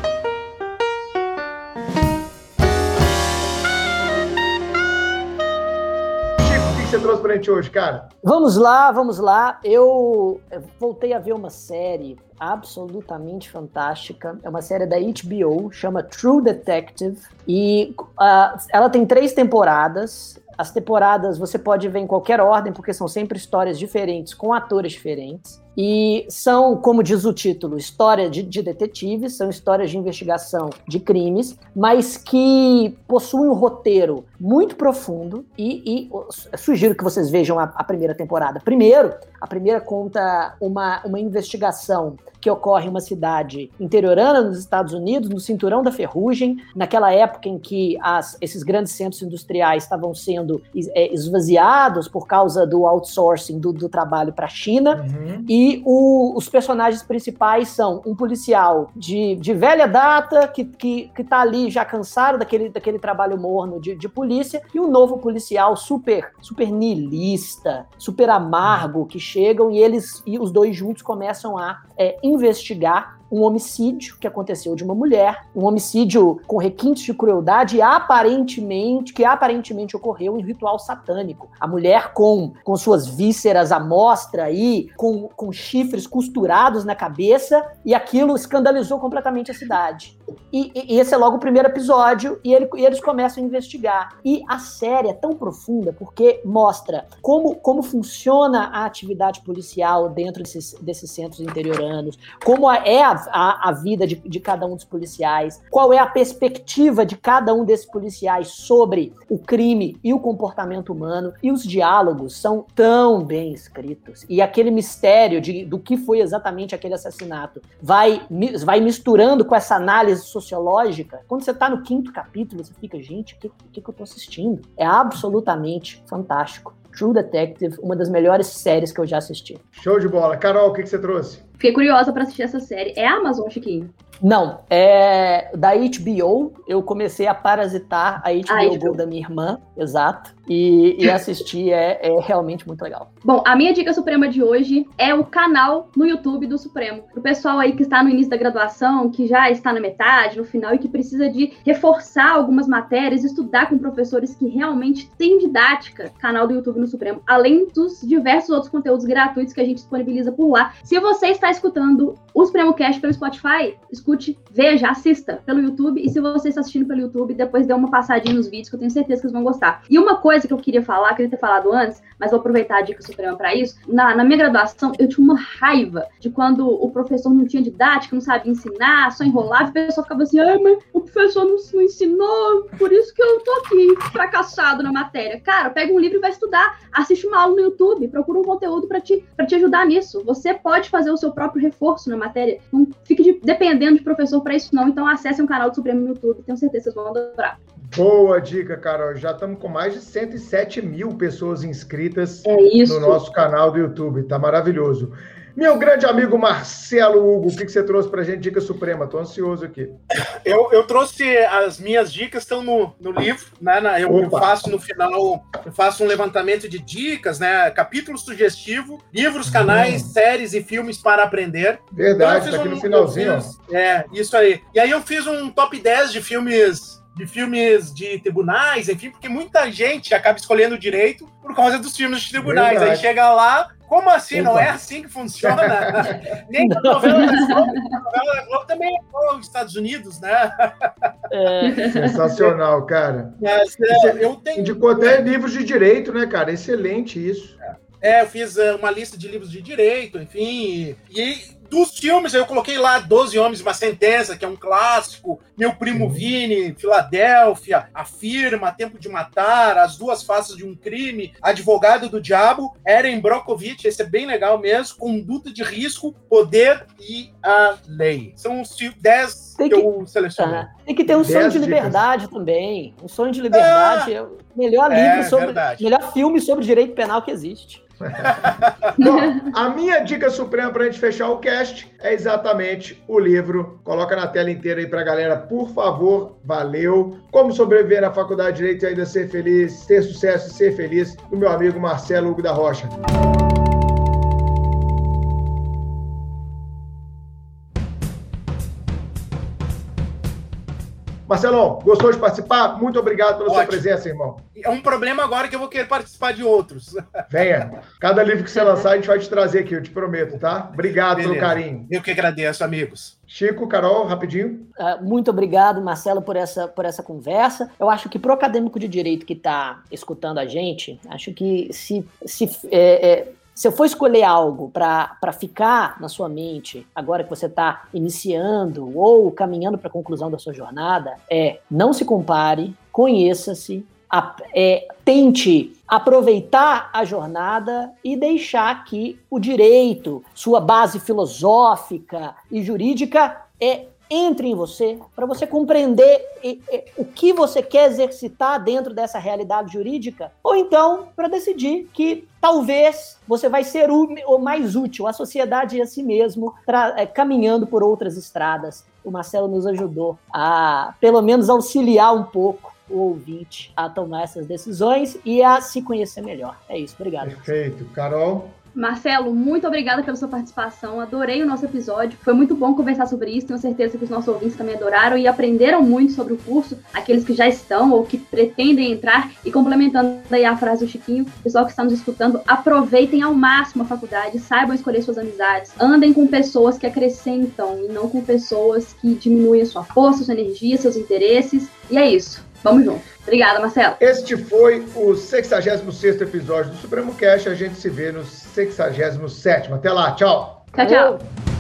Você trouxe pra gente hoje, cara? Vamos lá, vamos lá. Eu voltei a ver uma série absolutamente fantástica. É uma série da HBO, chama True Detective. E uh, ela tem três temporadas. As temporadas você pode ver em qualquer ordem, porque são sempre histórias diferentes, com atores diferentes. E são, como diz o título, história de, de, detetives, são histórias de investigação de crimes, mas que possuem um roteiro muito profundo. E, e sugiro que vocês vejam a, a, primeira temporada. Primeiro, a primeira conta uma, uma investigação que ocorre em uma cidade interiorana nos Estados Unidos, no cinturão da ferrugem, naquela época em que as, esses grandes centros industriais estavam sendo é, esvaziados por causa do outsourcing do, do trabalho para a China. Uhum. E o, os personagens principais são um policial de, de velha data, que, que, que tá ali já cansado daquele, daquele trabalho morno de, de polícia, e um novo policial super, super super amargo, que chegam e eles e os dois juntos começam a é, investigar um homicídio que aconteceu de uma mulher, um homicídio com requintes de crueldade aparentemente, que aparentemente ocorreu em ritual satânico. A mulher com, com suas vísceras à mostra e com, com chifres costurados na cabeça, e aquilo escandalizou completamente a cidade. E, e esse é logo o primeiro episódio, e, ele, e eles começam a investigar. E a série é tão profunda porque mostra como, como funciona a atividade policial dentro desses, desses centros interioranos, como é a, a, a vida de, de cada um dos policiais, qual é a perspectiva de cada um desses policiais sobre o crime e o comportamento humano, e os diálogos são tão bem escritos. E aquele mistério de, do que foi exatamente aquele assassinato vai, vai misturando com essa análise sociológica. Quando você está no quinto capítulo, você fica, gente, o que, que, que eu estou assistindo? É absolutamente fantástico. True Detective, uma das melhores séries que eu já assisti. Show de bola. Carol, o que, que você trouxe? Fiquei curiosa para assistir essa série. É a Amazon, Chiquinho? Não, é da HBO. Eu comecei a parasitar a HBO, a HBO. Go da minha irmã, exato. E, e assistir é, é, realmente muito legal. Bom, a minha dica suprema de hoje é o canal no YouTube do Supremo. Pro pessoal aí que está no início da graduação, que já está na metade, no final e que precisa de reforçar algumas matérias, estudar com professores que realmente têm didática, canal do YouTube no Supremo, além dos diversos outros conteúdos gratuitos que a gente disponibiliza por lá. Se você está escutando o Supremo Cast pelo Spotify, escute, veja, assista pelo YouTube. E se você está assistindo pelo YouTube, depois dê uma passadinha nos vídeos, que eu tenho certeza que vocês vão gostar. E uma coisa que eu queria falar, queria ter falado antes, mas vou aproveitar a dica suprema para isso. Na, na minha graduação, eu tinha uma raiva de quando o professor não tinha didática, não sabia ensinar, só enrolava, e o pessoal ficava assim, ah, mas o professor não, não ensinou, por isso que eu tô aqui, fracassado na matéria. Cara, pega um livro e vai estudar, assiste uma aula no YouTube, procura um conteúdo para te, pra te ajudar nisso. Você pode fazer o seu próprio reforço na matéria. Não fique de, dependendo de professor para isso, não. Então acesse um canal do Supremo no YouTube, tenho certeza que vocês vão adorar. Boa dica, Carol. Já estamos com mais de 107 mil pessoas inscritas é no nosso canal do YouTube. Tá maravilhoso. Meu grande amigo Marcelo Hugo, o que, que você trouxe para a gente? Dica Suprema, estou ansioso aqui. Eu, eu trouxe as minhas dicas, estão no, no livro, né? Eu, eu, faço no final, eu faço um levantamento de dicas, né? Capítulo sugestivo, livros, canais, hum. séries e filmes para aprender. Verdade, então, tá aqui um, no finalzinho. Fiz, é, isso aí. E aí eu fiz um top 10 de filmes de filmes de tribunais, enfim, porque muita gente acaba escolhendo direito por causa dos filmes de tribunais. Verdade. Aí chega lá, como assim? Não é assim que funciona? *laughs* Nem a novela da Globo, a novela da Globo também é nos Estados Unidos, né? É. Sensacional, cara. Mas, é, eu tenho... Indicou até livros de direito, né, cara? Excelente isso. É, eu fiz é, uma lista de livros de direito, enfim, e dos filmes, eu coloquei lá 12 Homens, uma sentença, que é um clássico, Meu Primo Vini, Filadélfia, A Firma, Tempo de Matar, As Duas Faces de um Crime, Advogado do Diabo, Eren Brokovich, esse é bem legal mesmo, Conduta de Risco, Poder e a Lei. São os 10 que, que, eu selecionei. Tá. Tem que ter um sonho de liberdade dicas. também. Um sonho de liberdade é, é o melhor livro é, sobre. Verdade. Melhor filme sobre direito penal que existe. Bom, a minha dica suprema para a gente fechar o cast é exatamente o livro. Coloca na tela inteira aí para a galera, por favor. Valeu. Como sobreviver na faculdade de Direito e ainda ser feliz, ter sucesso e ser feliz, do meu amigo Marcelo Hugo da Rocha. Marcelão, gostou de participar? Muito obrigado pela Ótimo. sua presença, irmão. É um problema agora que eu vou querer participar de outros. *laughs* Venha. Cada livro que você lançar, a gente vai te trazer aqui, eu te prometo, tá? Obrigado Beleza. pelo carinho. Eu que agradeço, amigos. Chico, Carol, rapidinho. Uh, muito obrigado, Marcelo, por essa, por essa conversa. Eu acho que para o acadêmico de direito que está escutando a gente, acho que se, se é, é, se eu for escolher algo para ficar na sua mente, agora que você está iniciando ou caminhando para a conclusão da sua jornada, é não se compare, conheça-se, é, tente aproveitar a jornada e deixar que o direito, sua base filosófica e jurídica, é, entre em você, para você compreender o que você quer exercitar dentro dessa realidade jurídica, ou então para decidir que talvez você vai ser o mais útil à sociedade e a si mesmo, é, caminhando por outras estradas. O Marcelo nos ajudou a, pelo menos, auxiliar um pouco o ouvinte a tomar essas decisões e a se conhecer melhor. É isso, obrigado. Perfeito. Carol? Marcelo, muito obrigada pela sua participação. Adorei o nosso episódio. Foi muito bom conversar sobre isso. Tenho certeza que os nossos ouvintes também adoraram e aprenderam muito sobre o curso, aqueles que já estão ou que pretendem entrar. E complementando aí a frase do Chiquinho, pessoal que está nos escutando, aproveitem ao máximo a faculdade, saibam escolher suas amizades, andem com pessoas que acrescentam e não com pessoas que diminuem a sua força, sua energia, seus interesses. E é isso. Vamos junto. Obrigada, Marcelo. Este foi o 66 episódio do Supremo Cash. A gente se vê no 67. Até lá. Tchau. Tchau, tchau.